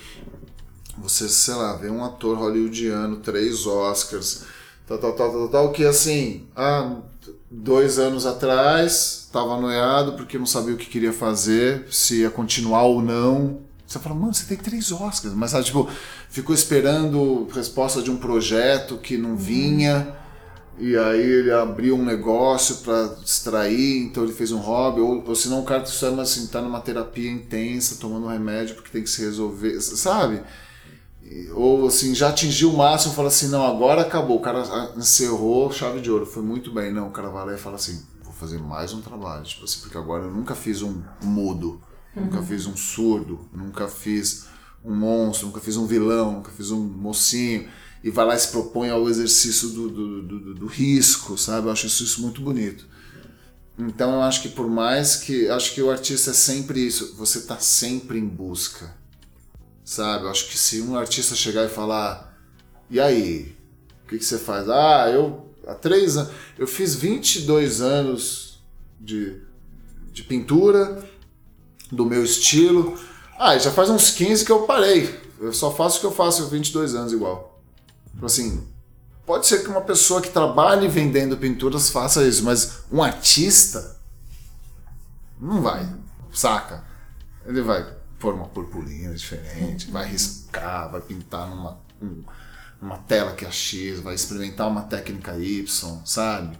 você, sei lá, vê um ator hollywoodiano, três Oscars, tal, tal, tal, tal, tal que assim, ah, dois anos atrás estava noiado porque não sabia o que queria fazer, se ia continuar ou não. Você fala, mano, você tem três Oscars, mas sabe, tipo, ficou esperando resposta de um projeto que não vinha, e aí ele abriu um negócio para distrair, então ele fez um hobby, ou, ou senão o cara chama assim, tá numa terapia intensa, tomando um remédio porque tem que se resolver, sabe? Ou assim, já atingiu o máximo, fala assim, não, agora acabou, o cara encerrou, chave de ouro, foi muito bem. Não, o cara vai lá e fala assim, vou fazer mais um trabalho, tipo assim, porque agora eu nunca fiz um mudo Nunca fiz um surdo, nunca fiz um monstro, nunca fiz um vilão, nunca fiz um mocinho. E vai lá e se propõe ao exercício do, do, do, do risco, sabe? Eu acho isso, isso muito bonito. Então eu acho que por mais que. Acho que o artista é sempre isso, você está sempre em busca. Sabe? Eu acho que se um artista chegar e falar. E aí? O que, que você faz? Ah, eu. Há três anos. Eu fiz 22 anos de, de pintura do meu estilo. Ah, já faz uns 15 que eu parei. Eu só faço o que eu faço há 22 anos igual. Tipo assim, pode ser que uma pessoa que trabalhe vendendo pinturas faça isso, mas um artista não vai, saca? Ele vai pôr uma purpurina diferente, vai riscar, vai pintar numa, numa tela que é X, vai experimentar uma técnica Y, sabe?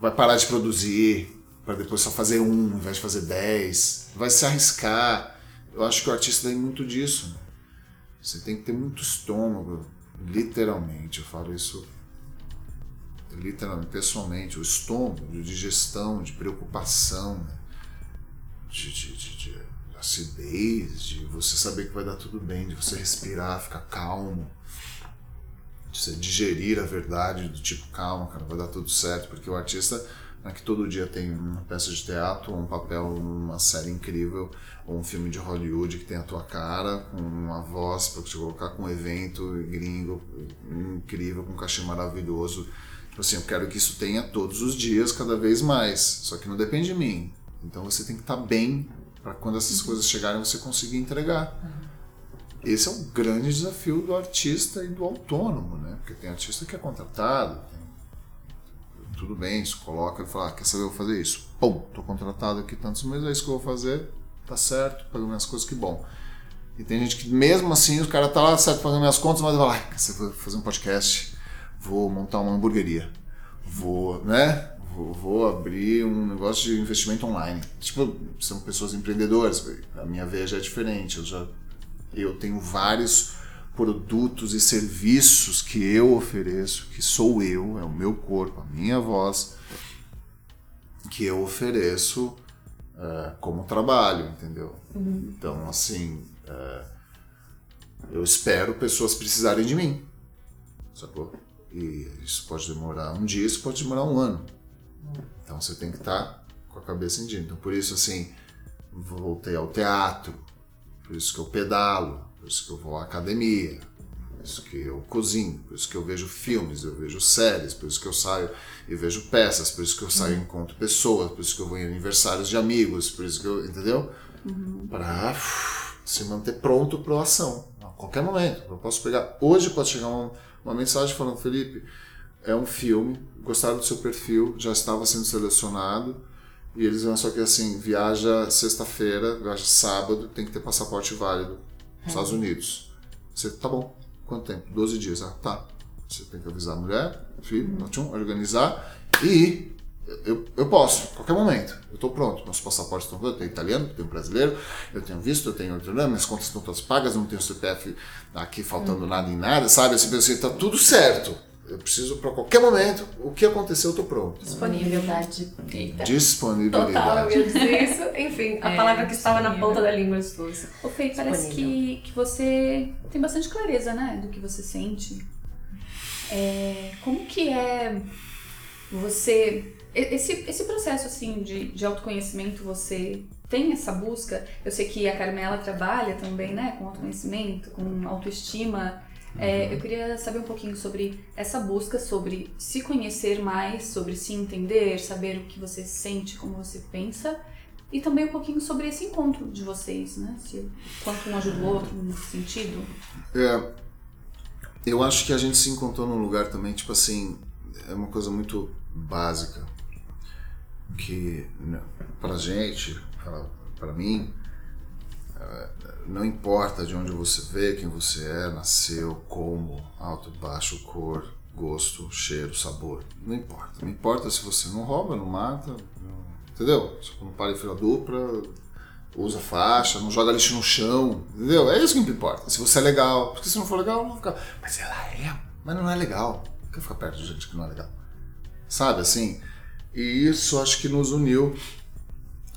Vai parar de produzir, para depois só fazer um, ao invés de fazer dez. Vai se arriscar. Eu acho que o artista tem muito disso. Né? Você tem que ter muito estômago, literalmente. Eu falo isso literalmente, pessoalmente. O estômago de digestão, de preocupação, né? de, de, de, de acidez, de você saber que vai dar tudo bem, de você respirar, ficar calmo, de você digerir a verdade do tipo, calma, cara, vai dar tudo certo, porque o artista é que todo dia tem uma peça de teatro, um papel numa série incrível, ou um filme de Hollywood que tem a tua cara, com uma voz para te colocar com um evento gringo incrível, com um cachê maravilhoso. Tipo assim, eu quero que isso tenha todos os dias, cada vez mais. Só que não depende de mim. Então você tem que estar tá bem para quando essas coisas chegarem você conseguir entregar. Esse é o grande desafio do artista e do autônomo, né? Porque tem artista que é contratado, tudo bem, se coloca e fala, ah, quer saber, eu vou fazer isso. Pum, tô contratado aqui tantos meses, é isso que eu vou fazer, tá certo, pagando minhas coisas, que bom. E tem gente que mesmo assim, o cara tá lá, certo, pagando minhas contas, mas vai lá, quer saber, vou fazer um podcast, vou montar uma hamburgueria, vou, né? Vou, vou, abrir um negócio de investimento online. Tipo, são pessoas empreendedoras, a minha veia já é diferente, eu já eu tenho vários produtos e serviços que eu ofereço, que sou eu, é o meu corpo, a minha voz, que eu ofereço uh, como trabalho, entendeu? Uhum. Então, assim, uh, eu espero pessoas precisarem de mim, sacou? E isso pode demorar um dia, isso pode demorar um ano. Então você tem que estar tá com a cabeça em dia. Então, por isso, assim, voltei ao teatro, por isso que eu pedalo, por isso que eu vou à academia, por isso que eu cozinho, por isso que eu vejo filmes, eu vejo séries, por isso que eu saio e vejo peças, por isso que eu saio e encontro pessoas, por isso que eu vou em aniversários de amigos, por isso que eu, entendeu? Uhum. Para se manter pronto para a ação, a qualquer momento. Eu posso pegar, hoje pode chegar uma, uma mensagem falando, Felipe, é um filme, gostaram do seu perfil, já estava sendo selecionado, e eles vão só que assim, viaja sexta-feira, viaja sábado, tem que ter passaporte válido Estados Unidos. Você, tá bom, quanto tempo? 12 dias. Ah, tá. Você tem que avisar a mulher, filho, uhum. organizar e eu, eu posso, qualquer momento. Eu estou pronto. Meus passaportes estão prontos. Eu tenho italiano, eu tenho brasileiro, eu tenho visto, eu tenho outro nome, minhas contas estão todas pagas, não tenho CPF aqui faltando uhum. nada em nada, sabe? Assim, está tudo certo. Eu preciso para qualquer momento, o que aconteceu, eu tô pronto. Disponibilidade. Eita. Disponibilidade. Total, eu ia dizer isso. Enfim, a é, palavra que estava na ponta da língua de todos. O Fei, parece que, que você tem bastante clareza, né, do que você sente. É, como que é você... Esse, esse processo, assim, de, de autoconhecimento, você tem essa busca? Eu sei que a Carmela trabalha também, né, com autoconhecimento, com autoestima é, eu queria saber um pouquinho sobre essa busca, sobre se conhecer mais, sobre se entender, saber o que você sente, como você pensa, e também um pouquinho sobre esse encontro de vocês, né? Se, quanto um ajuda o outro nesse sentido. É, eu acho que a gente se encontrou num lugar também, tipo assim, é uma coisa muito básica, que né, pra gente, pra, pra mim, não importa de onde você veio, quem você é, nasceu, como, alto, baixo, cor, gosto, cheiro, sabor. Não importa. Não importa se você não rouba, não mata, entendeu? Se não para em fila dupla, usa faixa, não joga lixo no chão, entendeu? É isso que me importa. Se você é legal, porque se não for legal, não ficar. Mas ela é, mas não é legal. Por que ficar perto de gente que não é legal? Sabe assim? E isso acho que nos uniu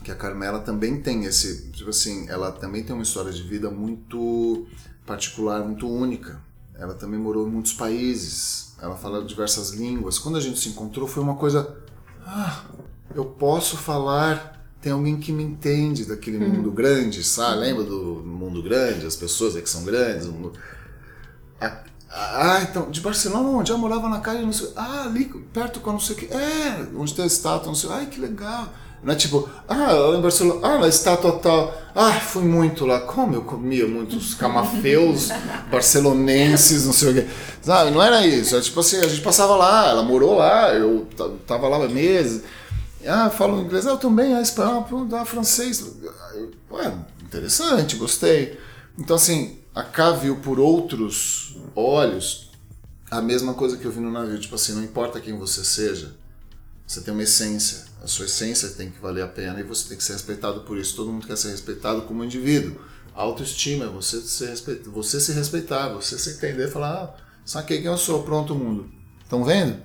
que a Carmela também tem esse, tipo assim, ela também tem uma história de vida muito particular, muito única. Ela também morou em muitos países, ela fala diversas línguas. Quando a gente se encontrou foi uma coisa, ah, eu posso falar, tem alguém que me entende daquele uhum. mundo grande, sabe? Lembra do mundo grande, as pessoas é que são grandes, mundo... Ah, então, de Barcelona, onde? Eu morava na casa, não sei. Ah, ali perto com não sei o que. É, onde tem a estátua, não sei. Ai, que legal. Não é tipo, ah, lá em Barcelona, ah, na estátua tal. Ah, fui muito lá. Como eu comia muitos camafeus barcelonenses, não sei o quê. Sabe, não era isso. É tipo assim, a gente passava lá, ela morou lá, eu tava lá meses. Ah, falo inglês, ah, eu também, ah, espanhol, ah, francês. Ué, interessante, gostei. Então, assim, a Cá viu por outros olhos a mesma coisa que eu vi no navio. Tipo assim, não importa quem você seja, você tem uma essência a sua essência tem que valer a pena e você tem que ser respeitado por isso. Todo mundo quer ser respeitado como indivíduo. autoestima é você se, respeitar, você se respeitar, você se entender e falar: ah, saquei quem eu sou, pronto, mundo. Estão vendo?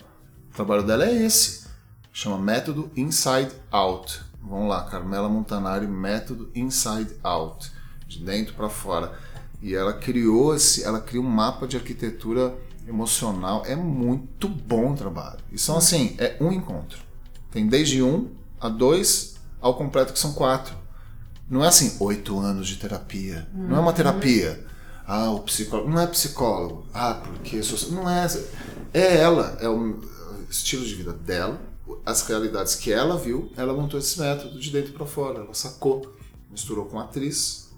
O trabalho dela é esse. Chama método Inside Out. vamos lá, Carmela Montanari, método Inside Out, de dentro para fora. E ela criou esse, ela criou um mapa de arquitetura emocional. É muito bom o trabalho. E são assim, é um encontro. Tem desde um a dois ao completo que são quatro. Não é assim, oito anos de terapia. Não é uma terapia. Ah, o psicólogo. Não é psicólogo. Ah, porque. Sou... Não é. É ela. É o estilo de vida dela. As realidades que ela viu, ela montou esse método de dentro para fora. Ela sacou. Misturou com a atriz.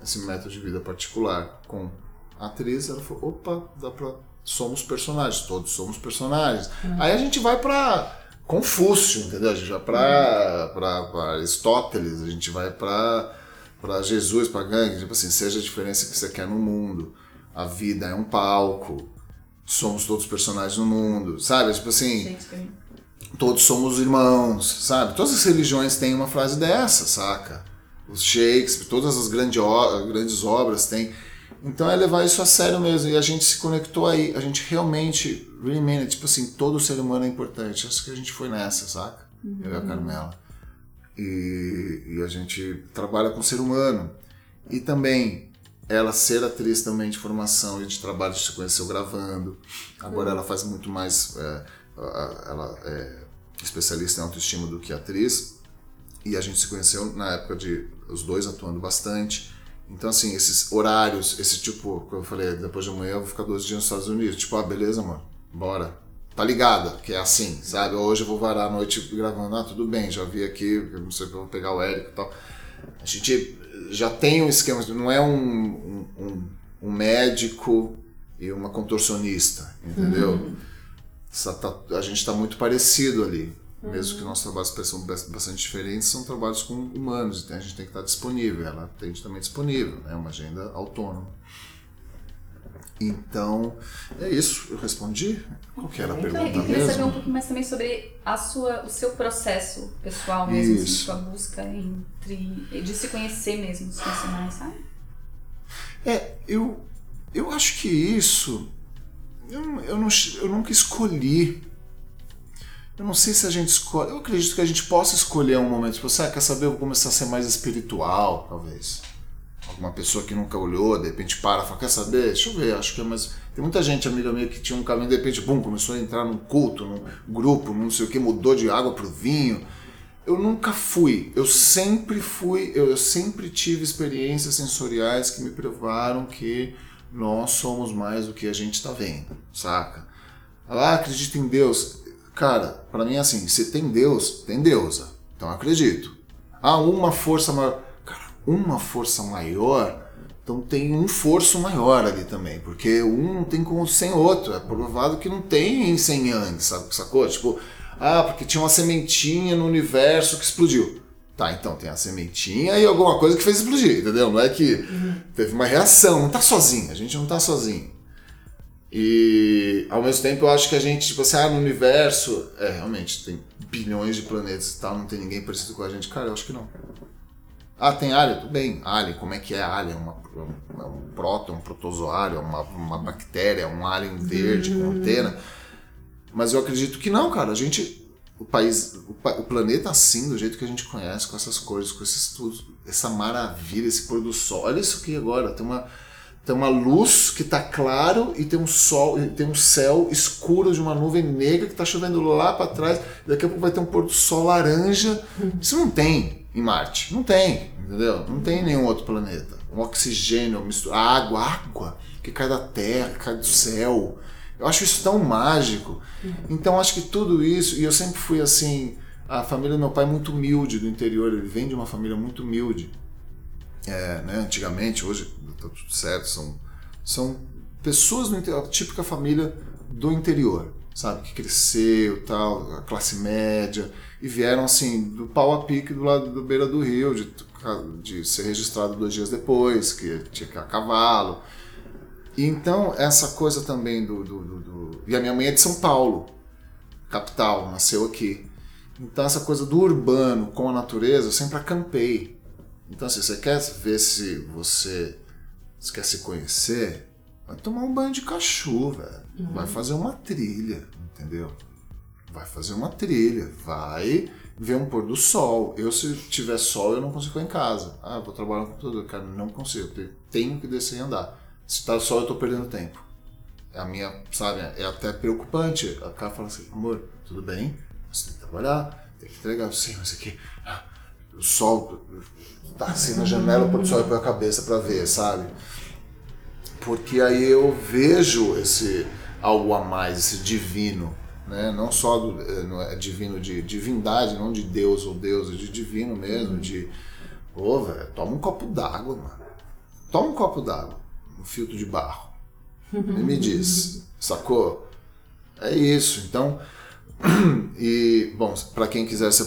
Esse método de vida particular com a atriz. Ela falou: opa, dá pra. Somos personagens. Todos somos personagens. Aí a gente vai pra Confúcio, entendeu? A gente vai para Aristóteles, a gente vai para Jesus, para gangue, tipo assim, seja a diferença que você quer no mundo. A vida é um palco. Somos todos personagens no mundo, sabe? Tipo assim, todos somos irmãos, sabe? Todas as religiões têm uma frase dessa, saca? Os Shakespeare, todas as grandes obras têm. Então é levar isso a sério mesmo. E a gente se conectou aí. A gente realmente, really mean. Tipo assim, todo ser humano é importante. Acho que a gente foi nessa, saca? Uhum. Eu e a Carmela. E, e, a gente trabalha com o ser humano. E também, ela ser atriz também de formação e de trabalho, se conheceu gravando. Agora uhum. ela faz muito mais. É, ela é especialista em autoestima do que atriz. E a gente se conheceu na época de os dois atuando bastante. Então, assim, esses horários, esse tipo, como eu falei, depois de amanhã eu vou ficar dois dias nos Estados Unidos. Tipo, ah, beleza, mano, bora. Tá ligada, que é assim, sabe? Hoje eu vou varar a noite gravando, ah, tudo bem, já vi aqui, não sei que eu vou pegar o Érico e tal. A gente já tem um esquema, não é um, um, um médico e uma contorcionista, entendeu? Uhum. Tá, a gente está muito parecido ali. Uhum. Mesmo que nossos trabalhos são bastante diferentes, são trabalhos com humanos, então a gente tem que estar disponível. Ela tem também disponível, é né? uma agenda autônoma. Então, é isso. Eu respondi? Qual que era a pergunta Eu queria saber um pouco mais também sobre a sua, o seu processo pessoal mesmo, assim, sua busca entre, de se conhecer mesmo, se conhecer mais, sabe? É, eu, eu acho que isso eu, eu, não, eu nunca escolhi eu não sei se a gente escolhe. Eu acredito que a gente possa escolher um momento. Tipo, você ah, quer saber? Eu vou começar a ser mais espiritual, talvez. Alguma pessoa que nunca olhou, de repente para e fala: Quer saber? Deixa eu ver. Acho que é mais. Tem muita gente, amiga minha, que tinha um caminho, de repente, bum, começou a entrar num culto, num grupo, não sei o que, mudou de água pro vinho. Eu nunca fui. Eu sempre fui. Eu, eu sempre tive experiências sensoriais que me provaram que nós somos mais do que a gente está vendo, saca? Ah, acredita em Deus Cara, para mim é assim, se tem Deus, tem deusa. Então acredito. Ah, uma força maior. Cara, uma força maior, então tem um forço maior ali também. Porque um não tem como sem outro. É provado que não tem em sem yang, sabe? Sacou? Tipo, ah, porque tinha uma sementinha no universo que explodiu. Tá, então tem a sementinha e alguma coisa que fez explodir, entendeu? Não é que teve uma reação, não tá sozinho, a gente não tá sozinho. E ao mesmo tempo eu acho que a gente, tipo assim, ah, no universo, é, realmente, tem bilhões de planetas e tal, não tem ninguém parecido com a gente. Cara, eu acho que não. Ah, tem alien? Tudo bem. Alien, como é que é alien? Uma, um, um próton, um protozoário, uma, uma bactéria, um alien verde com antena. Mas eu acredito que não, cara. A gente, o país, o, o, planeta assim, do jeito que a gente conhece, com essas cores, com esses tudo, essa maravilha, esse pôr do sol. Olha isso aqui agora, tem uma tem uma luz que está claro e tem um sol, tem um céu escuro de uma nuvem negra que está chovendo lá para trás. Daqui a pouco vai ter um pôr do sol laranja. Isso não tem em Marte. Não tem, entendeu? Não tem em nenhum outro planeta. Um oxigênio, mistura, água, água que cai da terra, que cai do céu. Eu acho isso tão mágico. Então acho que tudo isso, e eu sempre fui assim, a família do meu pai é muito humilde do interior, ele vem de uma família muito humilde. É, né, antigamente, hoje tá tudo certo, são, são pessoas no interior, a típica família do interior, sabe, que cresceu, tal, a classe média, e vieram assim, do pau a pique do lado da beira do rio, de, de ser registrado dois dias depois, que tinha que ir a cavalo. E então, essa coisa também do, do, do, do. E a minha mãe é de São Paulo, capital, nasceu aqui. Então, essa coisa do urbano com a natureza, eu sempre acampei. Então, assim, você quer ver se você quer se conhecer? Vai tomar um banho de cachorro, velho. Uhum. Vai fazer uma trilha, entendeu? vai fazer uma trilha, vai ver um pôr do sol. Eu, se tiver sol, eu não consigo ficar em casa. Ah, vou trabalhar no computador. Cara, não consigo. Tenho que descer e andar. Se tá sol, eu tô perdendo tempo. É a minha, sabe, é até preocupante. A cara fala assim, amor, tudo bem, você tem que trabalhar, tem que entregar. Sim, mas aqui, ah, o sol tá assim na janela, o pôr do sol põe a cabeça para ver, sabe? Porque aí eu vejo esse algo a mais, esse divino né? Não só do, eh, não é divino de divindade, não de Deus ou Deus, é de divino mesmo, de pô, velho, toma um copo d'água, mano. Toma um copo d'água, um filtro de barro. E me diz, sacou? É isso. Então, e bom, para quem quiser se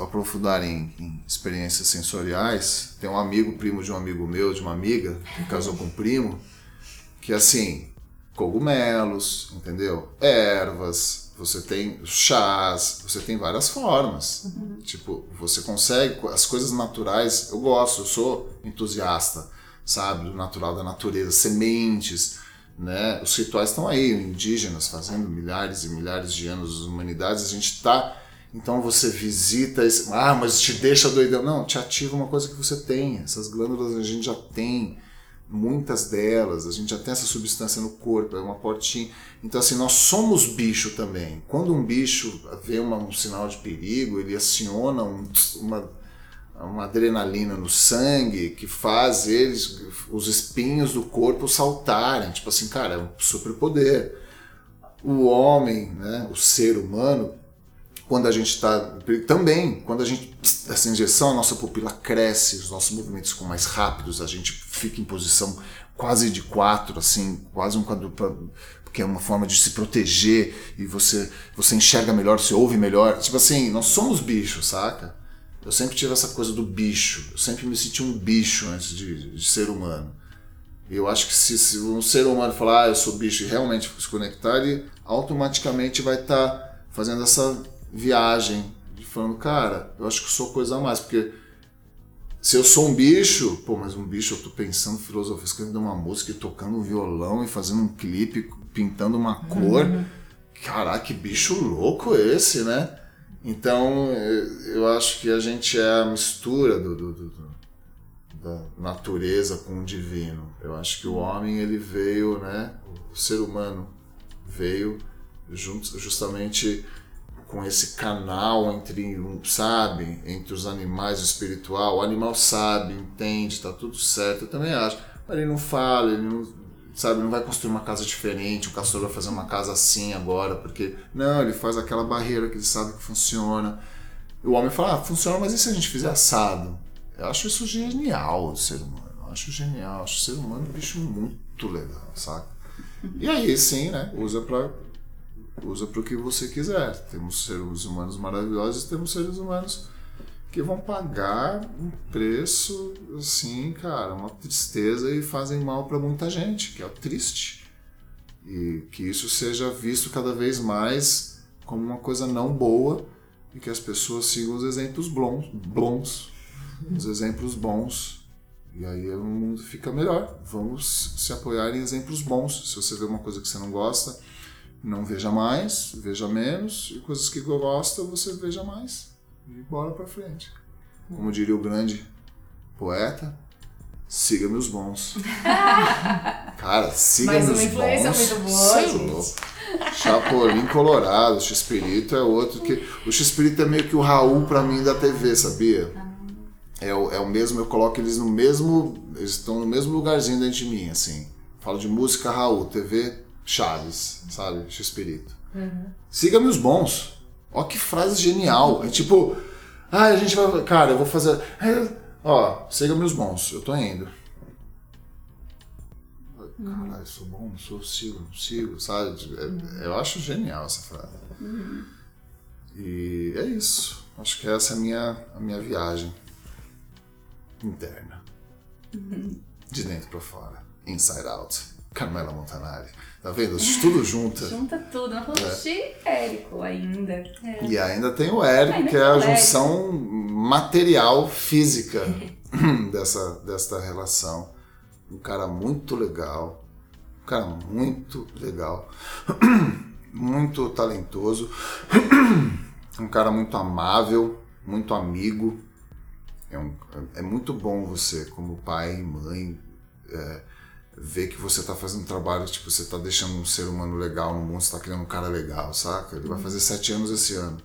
aprofundar em, em, experiências sensoriais, tem um amigo, primo de um amigo meu, de uma amiga, que casou com um primo, que assim, cogumelos, entendeu? Ervas, você tem chás, você tem várias formas. Uhum. Tipo, você consegue, as coisas naturais, eu gosto, eu sou entusiasta, sabe, do natural da natureza, sementes, né? Os rituais estão aí, indígenas fazendo milhares e milhares de anos, as humanidades, a gente está então você visita, esse, ah, mas te deixa doidão. Não, te ativa uma coisa que você tem. Essas glândulas a gente já tem muitas delas, a gente já tem essa substância no corpo, é uma portinha. Então, assim, nós somos bicho também. Quando um bicho vê uma, um sinal de perigo, ele aciona um, uma, uma adrenalina no sangue que faz eles, os espinhos do corpo saltarem. Tipo assim, cara, é um superpoder. O homem, né, o ser humano, quando a gente está. Também, quando a gente. Essa injeção, a nossa pupila cresce, os nossos movimentos ficam mais rápidos, a gente fica em posição quase de quatro, assim, quase um quadrupla. Porque é uma forma de se proteger e você, você enxerga melhor, você ouve melhor. Tipo assim, nós somos bichos, saca? Eu sempre tive essa coisa do bicho. Eu sempre me senti um bicho antes de, de ser humano. Eu acho que se, se, um ser humano falar, ah, eu sou bicho e realmente se conectar, ele automaticamente vai estar tá fazendo essa viagem, falando, cara, eu acho que eu sou coisa a mais, porque se eu sou um bicho, pô, mas um bicho eu tô pensando filosofia, escrevendo uma música, tocando um violão e fazendo um clipe, pintando uma cor. Uhum. Caraca, que bicho louco esse, né? Então, eu acho que a gente é a mistura do, do, do, do da natureza com o divino. Eu acho que o homem ele veio, né? O ser humano veio justamente com esse canal entre, sabe, entre os animais e o espiritual. O animal sabe, entende, tá tudo certo, eu também acho. Mas ele não fala, ele não, sabe, não vai construir uma casa diferente, o castor vai fazer uma casa assim agora, porque não, ele faz aquela barreira que ele sabe que funciona. O homem fala, ah, funciona, mas e se a gente fizer assado? Eu acho isso genial, o ser humano. Eu acho genial, acho o ser humano um bicho muito legal, sabe? E aí sim, né, usa para usa para o que você quiser. Temos seres humanos maravilhosos e temos seres humanos que vão pagar um preço assim, cara, uma tristeza e fazem mal para muita gente, que é o triste. E que isso seja visto cada vez mais como uma coisa não boa e que as pessoas sigam os exemplos bons, bons os exemplos bons. E aí o mundo fica melhor. Vamos se apoiar em exemplos bons. Se você vê uma coisa que você não gosta, não veja mais, veja menos, e coisas que gosta você veja mais. E bora pra frente. Como diria o grande poeta, siga meus bons. Cara, siga Mais meus uma influência bons. muito boa, é. Chapolin Colorado, o X-Espírito é outro que. O X-Espírito é meio que o Raul pra mim da TV, sabia? É o, é o mesmo, eu coloco eles no mesmo. Eles estão no mesmo lugarzinho dentro de mim, assim. Falo de música Raul, TV Chaves, sabe? X-Espírito. Uhum. Siga meus bons. Ó, que frase genial. É tipo, ah, a gente vai. Cara, eu vou fazer. É, ó, siga meus bons, eu tô indo. Uhum. Caralho, sou bom, não sou, sigo, não sigo, sabe? É, uhum. Eu acho genial essa frase. Uhum. E é isso. Acho que essa é a minha, a minha viagem interna. Uhum. De dentro para fora. Inside out. Carmela Montanari. Tá vendo? Tudo junta. Junta tudo. Nós falamos é. de Érico ainda. É. E ainda tem o Érico, ainda que é a junção material, física dessa, dessa relação. Um cara muito legal. Um cara muito legal. muito talentoso, um cara muito amável, muito amigo. É, um, é muito bom você, como pai e mãe, é, ver que você está fazendo um trabalho, tipo, você está deixando um ser humano legal no mundo, você está criando um cara legal, saca? Ele vai fazer sete anos esse ano.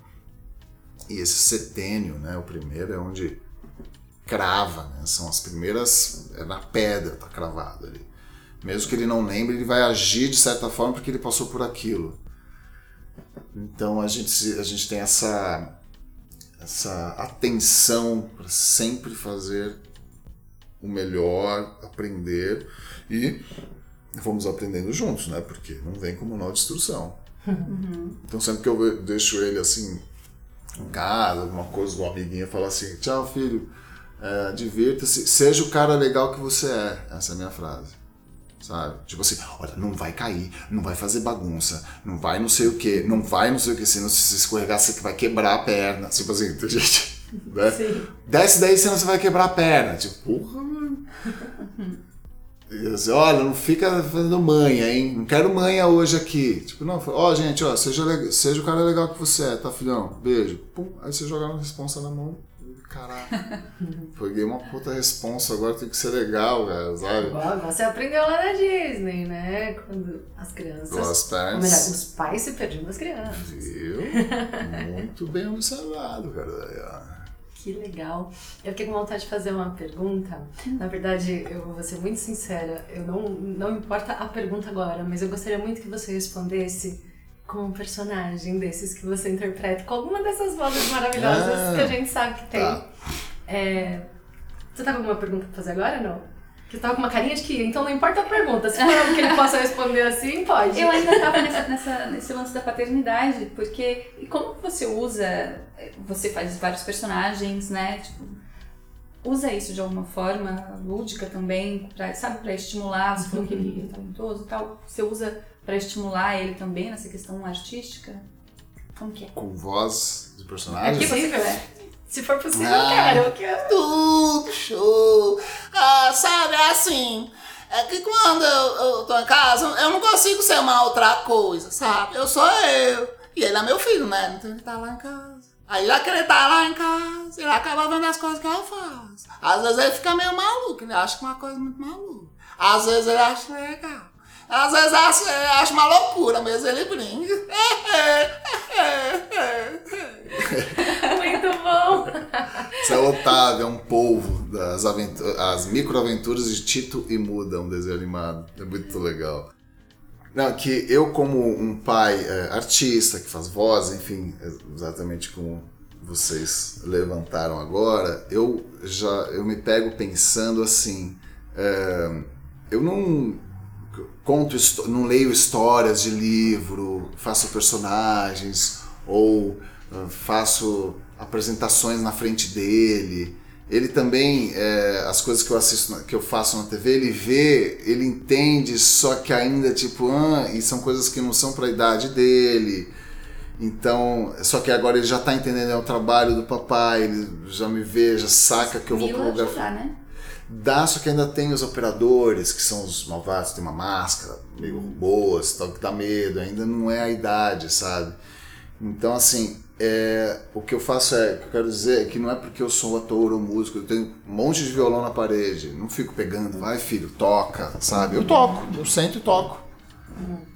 E esse setênio, né, o primeiro, é onde crava, né? São as primeiras, é na pedra, tá cravado ali. Mesmo que ele não lembre, ele vai agir de certa forma porque ele passou por aquilo. Então a gente, a gente tem essa, essa atenção para sempre fazer o melhor, aprender e vamos aprendendo juntos, né? Porque não vem como nó de instrução. Uhum. Então sempre que eu deixo ele assim em casa, alguma coisa, um amiguinho fala assim, tchau filho, é, divirta-se, seja o cara legal que você é. Essa é a minha frase. Sabe? Tipo assim, olha, não vai cair, não vai fazer bagunça, não vai não sei o que, não vai não sei o que, senão se escorregar você vai quebrar a perna. Tipo assim, gente. Né? Sim. Desce daí, senão você vai quebrar a perna. Tipo, porra, assim, olha, não fica fazendo manha, hein? Não quero manha hoje aqui. Tipo, não, ó, oh, gente, ó, seja, seja o cara legal que você é, tá, filhão? Beijo. Pum, aí você joga a responsa na mão. Caraca, peguei uma puta responsa, agora tem que ser legal, cara, sabe? Você aprendeu lá na Disney, né? Quando as crianças. Parents. Melhor, os pais se perdiam das crianças. Viu? Muito bem observado, cara. Que legal. Eu fiquei com vontade de fazer uma pergunta. Na verdade, eu vou ser muito sincera. Eu não, não importa a pergunta agora, mas eu gostaria muito que você respondesse com um personagem desses que você interpreta, com alguma dessas vozes maravilhosas ah, que a gente sabe que tem. Tá. É... Você tá com alguma pergunta pra fazer agora ou não? Que tava com uma carinha de que, então não importa a pergunta, se for algo que ele possa responder assim, pode. Eu ainda tava nessa, nessa, nesse lance da paternidade, porque como você usa, você faz vários personagens, né? Tipo, usa isso de alguma forma, lúdica também, pra, sabe, para estimular, você falou que ele é talentoso e tal, você usa para estimular ele também nessa questão artística? Como que é? Com voz de personagem? É possível, é. Se for possível, ah, eu quero, eu quero. Tudo show. Ah, sabe, é assim. É que quando eu, eu tô em casa, eu não consigo ser uma outra coisa, sabe? Eu sou eu. E ele é meu filho, né? Então ele tá lá em casa. Aí ele vai querer estar tá lá em casa, ele acaba vendo as coisas que eu faço. Às vezes ele fica meio maluco, ele acha que é uma coisa muito maluca. Às vezes ele acha legal. Às vezes acha, acha uma loucura mesmo, ele brinca. Muito bom! Isso é Otávio, é um polvo das as microaventuras de Tito e Muda, um desenho animado. É muito legal. Não, que eu como um pai é, artista, que faz voz, enfim, exatamente como vocês levantaram agora, eu já eu me pego pensando assim, é, eu não conto, não leio histórias de livro, faço personagens ou uh, faço apresentações na frente dele. Ele também, é, as coisas que eu assisto, que eu faço na TV, ele vê, ele entende, só que ainda tipo, ah, e são coisas que não são para a idade dele. Então, só que agora ele já está entendendo é o trabalho do papai, ele já me vê, já saca que eu vou pro lugar. Ajudar, né? Dá, só que ainda tem os operadores, que são os malvados, tem uma máscara, meio robôs, tal, que dá medo, ainda não é a idade, sabe? Então, assim, é, o que eu faço é, o que eu quero dizer é que não é porque eu sou ator ou músico, eu tenho um monte de violão na parede, não fico pegando, vai filho, toca, sabe? Eu toco, eu sento e toco.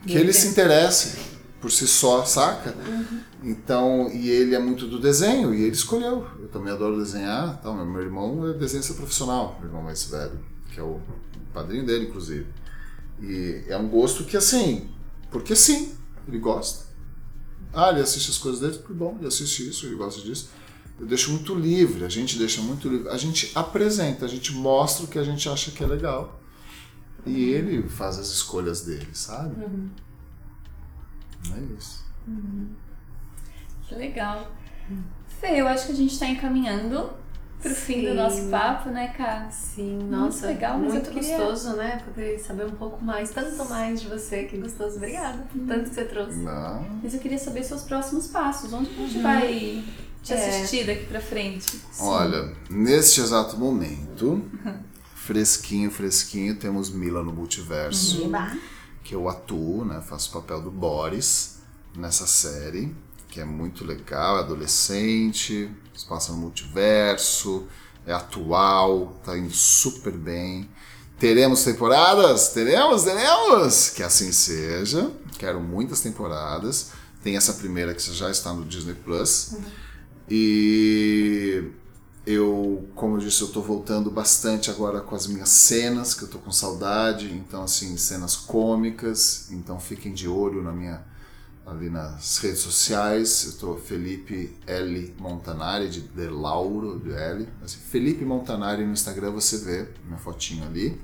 Que ele se interesse por si só, saca? Uhum. Então, e ele é muito do desenho, e ele escolheu. Eu também adoro desenhar. Então, meu irmão é desenhista profissional, meu irmão mais velho, que é o padrinho dele, inclusive. E é um gosto que, assim, porque sim, ele gosta. Ah, ele assiste as coisas dele, que bom, ele assiste isso, ele gosta disso. Eu deixo muito livre, a gente deixa muito livre. A gente apresenta, a gente mostra o que a gente acha que é legal. E ele faz as escolhas dele, sabe? Uhum. É isso. Uhum. Que legal. Fê, eu acho que a gente está encaminhando pro Sim. fim do nosso papo, né, cara? Sim, nossa, muito legal, muito queria... gostoso, né? Poder saber um pouco mais, tanto mais de você, que gostoso. Obrigada por tanto que você trouxe. Não. Mas eu queria saber seus próximos passos. Onde a gente uhum. vai te é. assistir daqui pra frente? Sim. Olha, neste exato momento, fresquinho, fresquinho, temos Mila no Multiverso. Uhum. Que eu atuo, né? Faço o papel do Boris nessa série, que é muito legal, é adolescente, se passa no multiverso, é atual, tá indo super bem. Teremos temporadas? Teremos, teremos! Que assim seja. Quero muitas temporadas. Tem essa primeira que já está no Disney Plus. E eu, como eu disse, eu tô voltando bastante agora com as minhas cenas, que eu tô com saudade. Então, assim, cenas cômicas. Então, fiquem de olho na minha ali nas redes sociais. Eu tô Felipe L Montanari de, de Lauro de L. Assim, Felipe Montanari no Instagram você vê minha fotinho ali.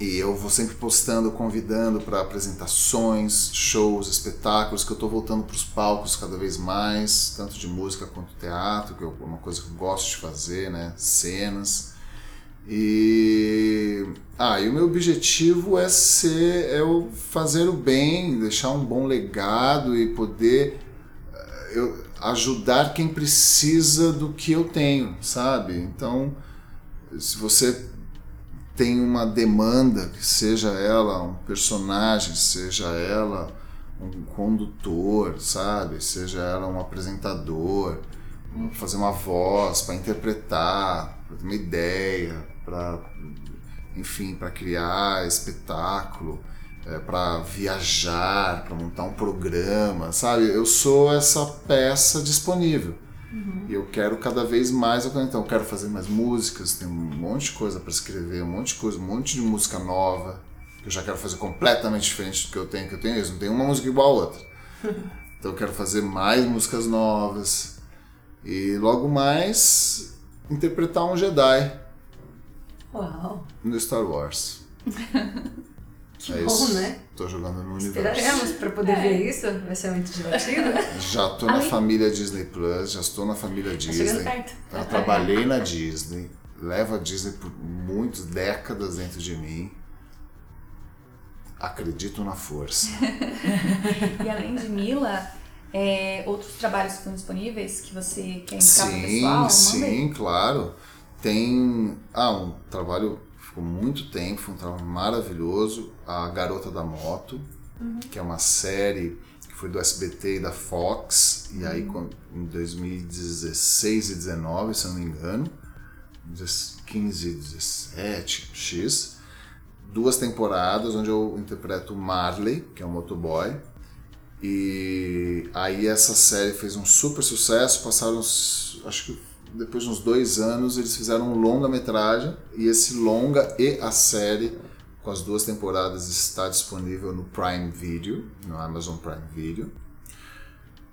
E eu vou sempre postando, convidando para apresentações, shows, espetáculos, que eu estou voltando para os palcos cada vez mais, tanto de música quanto teatro, que é uma coisa que eu gosto de fazer, né? Cenas. E ah, e o meu objetivo é ser é eu fazer o bem, deixar um bom legado e poder eh, eu, ajudar quem precisa do que eu tenho, sabe? Então, se você tem uma demanda, que seja ela um personagem, seja ela um condutor, sabe? Seja ela um apresentador, fazer uma voz, para interpretar, para ter uma ideia, para enfim, para criar espetáculo, é, para viajar, para montar um programa, sabe? Eu sou essa peça disponível. Uhum. E eu quero cada vez mais. Então, eu quero fazer mais músicas, tem um monte de coisa para escrever, um monte de coisa, um monte de música nova. Que eu já quero fazer completamente diferente do que eu tenho, que eu tenho isso. Não tem uma música igual a outra. Então, eu quero fazer mais músicas novas. E logo mais, interpretar um Jedi. Uau! No Star Wars. Que é bom, isso. né? Tô jogando no universo. Esperaremos para poder é. ver isso. Vai ser muito divertido. Já tô na família Disney Plus, já estou na família tá Disney. Perto. Eu trabalhei na Disney, levo a Disney por muitas décadas dentro de mim. Acredito na força. e além de Mila, é, outros trabalhos estão disponíveis que você quer indicar o pessoal? Sim, sim, claro. Tem ah, um trabalho ficou muito tempo, foi um trabalho maravilhoso. A Garota da Moto, uhum. que é uma série que foi do SBT e da Fox, e aí uhum. em 2016 e 19, se eu não me engano, 15 e 17, X, duas temporadas onde eu interpreto Marley, que é um motoboy, e aí essa série fez um super sucesso, passaram, acho que depois de uns dois anos, eles fizeram um longa-metragem e esse longa e a série, com as duas temporadas, está disponível no Prime Video, no Amazon Prime Video.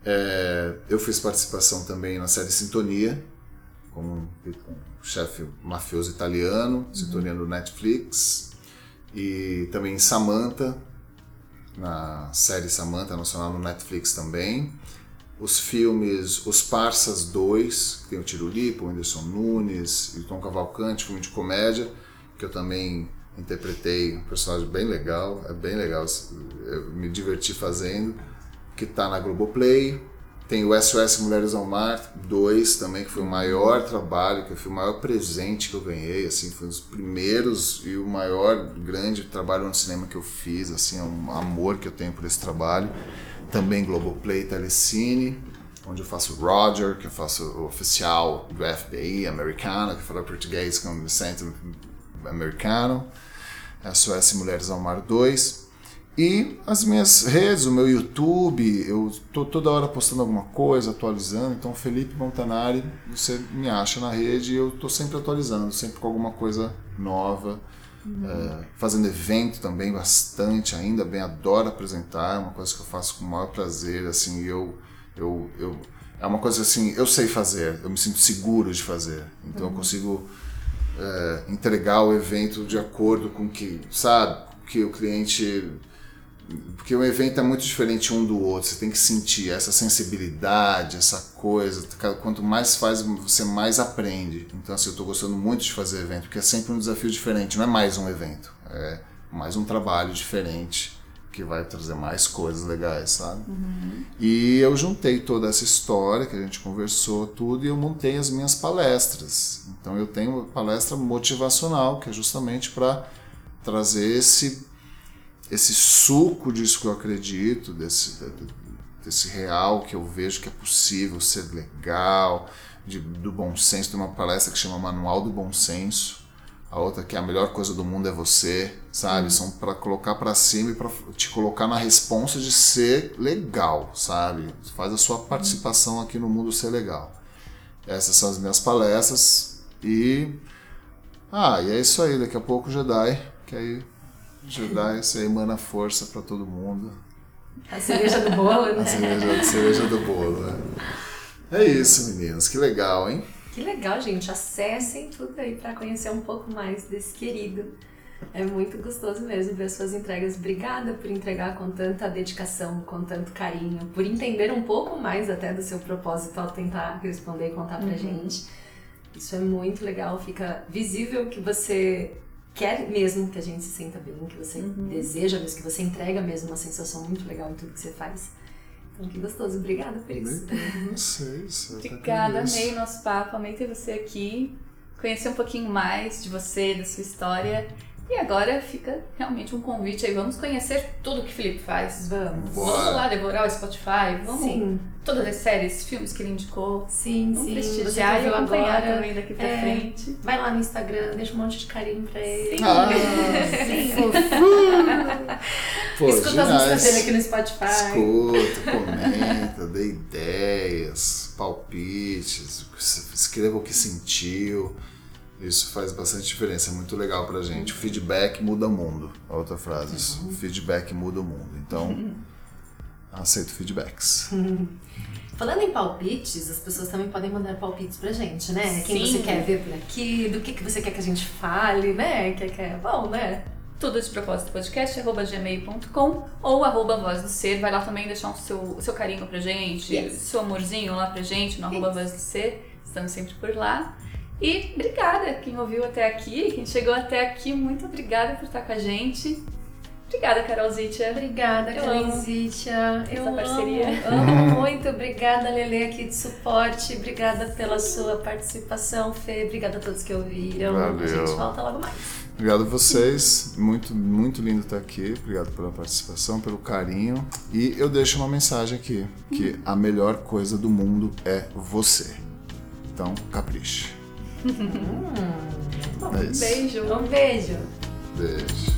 É, eu fiz participação também na série Sintonia, com um, um chefe mafioso italiano, uhum. Sintonia no Netflix, e também em Samantha, na série Samantha Nacional no Netflix também os filmes Os Parsas 2, que tem o Tirulipo, o Anderson Nunes e o Tom Cavalcante, filme de comédia, que eu também interpretei um personagem bem legal, é bem legal, eu me diverti fazendo, que está na Globoplay. Tem o SOS Mulheres ao Mar 2 também, que foi o maior trabalho, que foi o maior presente que eu ganhei, assim, foi um dos primeiros e o maior grande trabalho no cinema que eu fiz, assim, é um amor que eu tenho por esse trabalho também Globoplay Telecine, onde eu faço Roger, que eu faço o oficial do FBI americano, que fala português com acento americano, SOS Mulheres ao Mar 2. E as minhas redes, o meu YouTube, eu tô toda hora postando alguma coisa, atualizando. Então, Felipe Montanari, você me acha na rede e eu tô sempre atualizando, sempre com alguma coisa nova. É, fazendo evento também bastante, ainda bem, adoro apresentar, é uma coisa que eu faço com o maior prazer, assim, eu, eu, eu é uma coisa assim, eu sei fazer, eu me sinto seguro de fazer, então uhum. eu consigo é, entregar o evento de acordo com que, sabe, que o cliente porque o evento é muito diferente um do outro, você tem que sentir essa sensibilidade, essa coisa. Quanto mais faz, você mais aprende. Então, assim, eu estou gostando muito de fazer evento, porque é sempre um desafio diferente, não é mais um evento, é mais um trabalho diferente que vai trazer mais coisas legais, sabe? Uhum. E eu juntei toda essa história que a gente conversou, tudo, e eu montei as minhas palestras. Então, eu tenho uma palestra motivacional, que é justamente para trazer esse esse suco disso que eu acredito, desse, desse real que eu vejo que é possível ser legal, de, do bom senso. Tem uma palestra que chama Manual do Bom Senso. A outra que é a melhor coisa do mundo é você, sabe? Hum. São para colocar para cima e para te colocar na responsa de ser legal, sabe? Faz a sua participação aqui no mundo ser legal. Essas são as minhas palestras e ah, e é isso aí, daqui a pouco Jedi, que aí Jedi você emana força para todo mundo. A cereja do bolo, né? A cereja, a cereja do bolo, né? É isso, meninas. Que legal, hein? Que legal, gente. Acessem tudo aí para conhecer um pouco mais desse querido. É muito gostoso mesmo ver suas entregas. Obrigada por entregar com tanta dedicação, com tanto carinho, por entender um pouco mais até do seu propósito ao tentar responder e contar pra uhum. gente. Isso é muito legal, fica visível que você quer mesmo que a gente se sinta bem, que você uhum. deseja mesmo, que você entrega mesmo uma sensação muito legal em tudo que você faz. Então, que gostoso. Obrigada por isso. Vocês. Obrigada, amei o nosso papo, amei ter você aqui. Conhecer um pouquinho mais de você, da sua história. E agora fica realmente um convite aí. Vamos conhecer tudo que o Felipe faz. Vamos. Bora. Vamos lá devorar o Spotify. Vamos. Sim. Todas as séries, filmes que ele indicou. Sim, vamos sim. prestigiar e acompanhar agora, também daqui pra é, frente. Vai lá no Instagram, deixa um monte de carinho pra ele. Sim. Ah, sim. Pô, Escuta demais. as músicas dele aqui no Spotify. Escuta, comenta, dê ideias, palpites, escreva o que sentiu. Isso faz bastante diferença, é muito legal pra gente. O feedback muda o mundo. Outra frase, isso. O feedback muda o mundo. Então, aceito feedbacks. Falando em palpites, as pessoas também podem mandar palpites pra gente, né? Quem Sim. você quer ver por aqui, do que, que você quer que a gente fale, né? Que, que é bom, né? Tudo de propósito podcast, arroba gmail.com ou arroba voz do ser. Vai lá também deixar o seu, o seu carinho pra gente, yes. seu amorzinho lá pra gente, no arroba voz do ser. Estamos sempre por lá. E obrigada quem ouviu até aqui, quem chegou até aqui, muito obrigada por estar com a gente. Obrigada, Carol Zitia. Obrigada, Carol Zitia. Eu essa parceria. Amo, amo muito. Obrigada, Lele, aqui de suporte. Obrigada pela sua participação, Fê. Obrigada a todos que ouviram. Valeu. A gente volta logo mais. Obrigado a vocês. Muito, muito lindo estar aqui. Obrigado pela participação, pelo carinho. E eu deixo uma mensagem aqui, que a melhor coisa do mundo é você. Então, capriche. Hum. É isso. Um beijo. Um beijo. Beijo.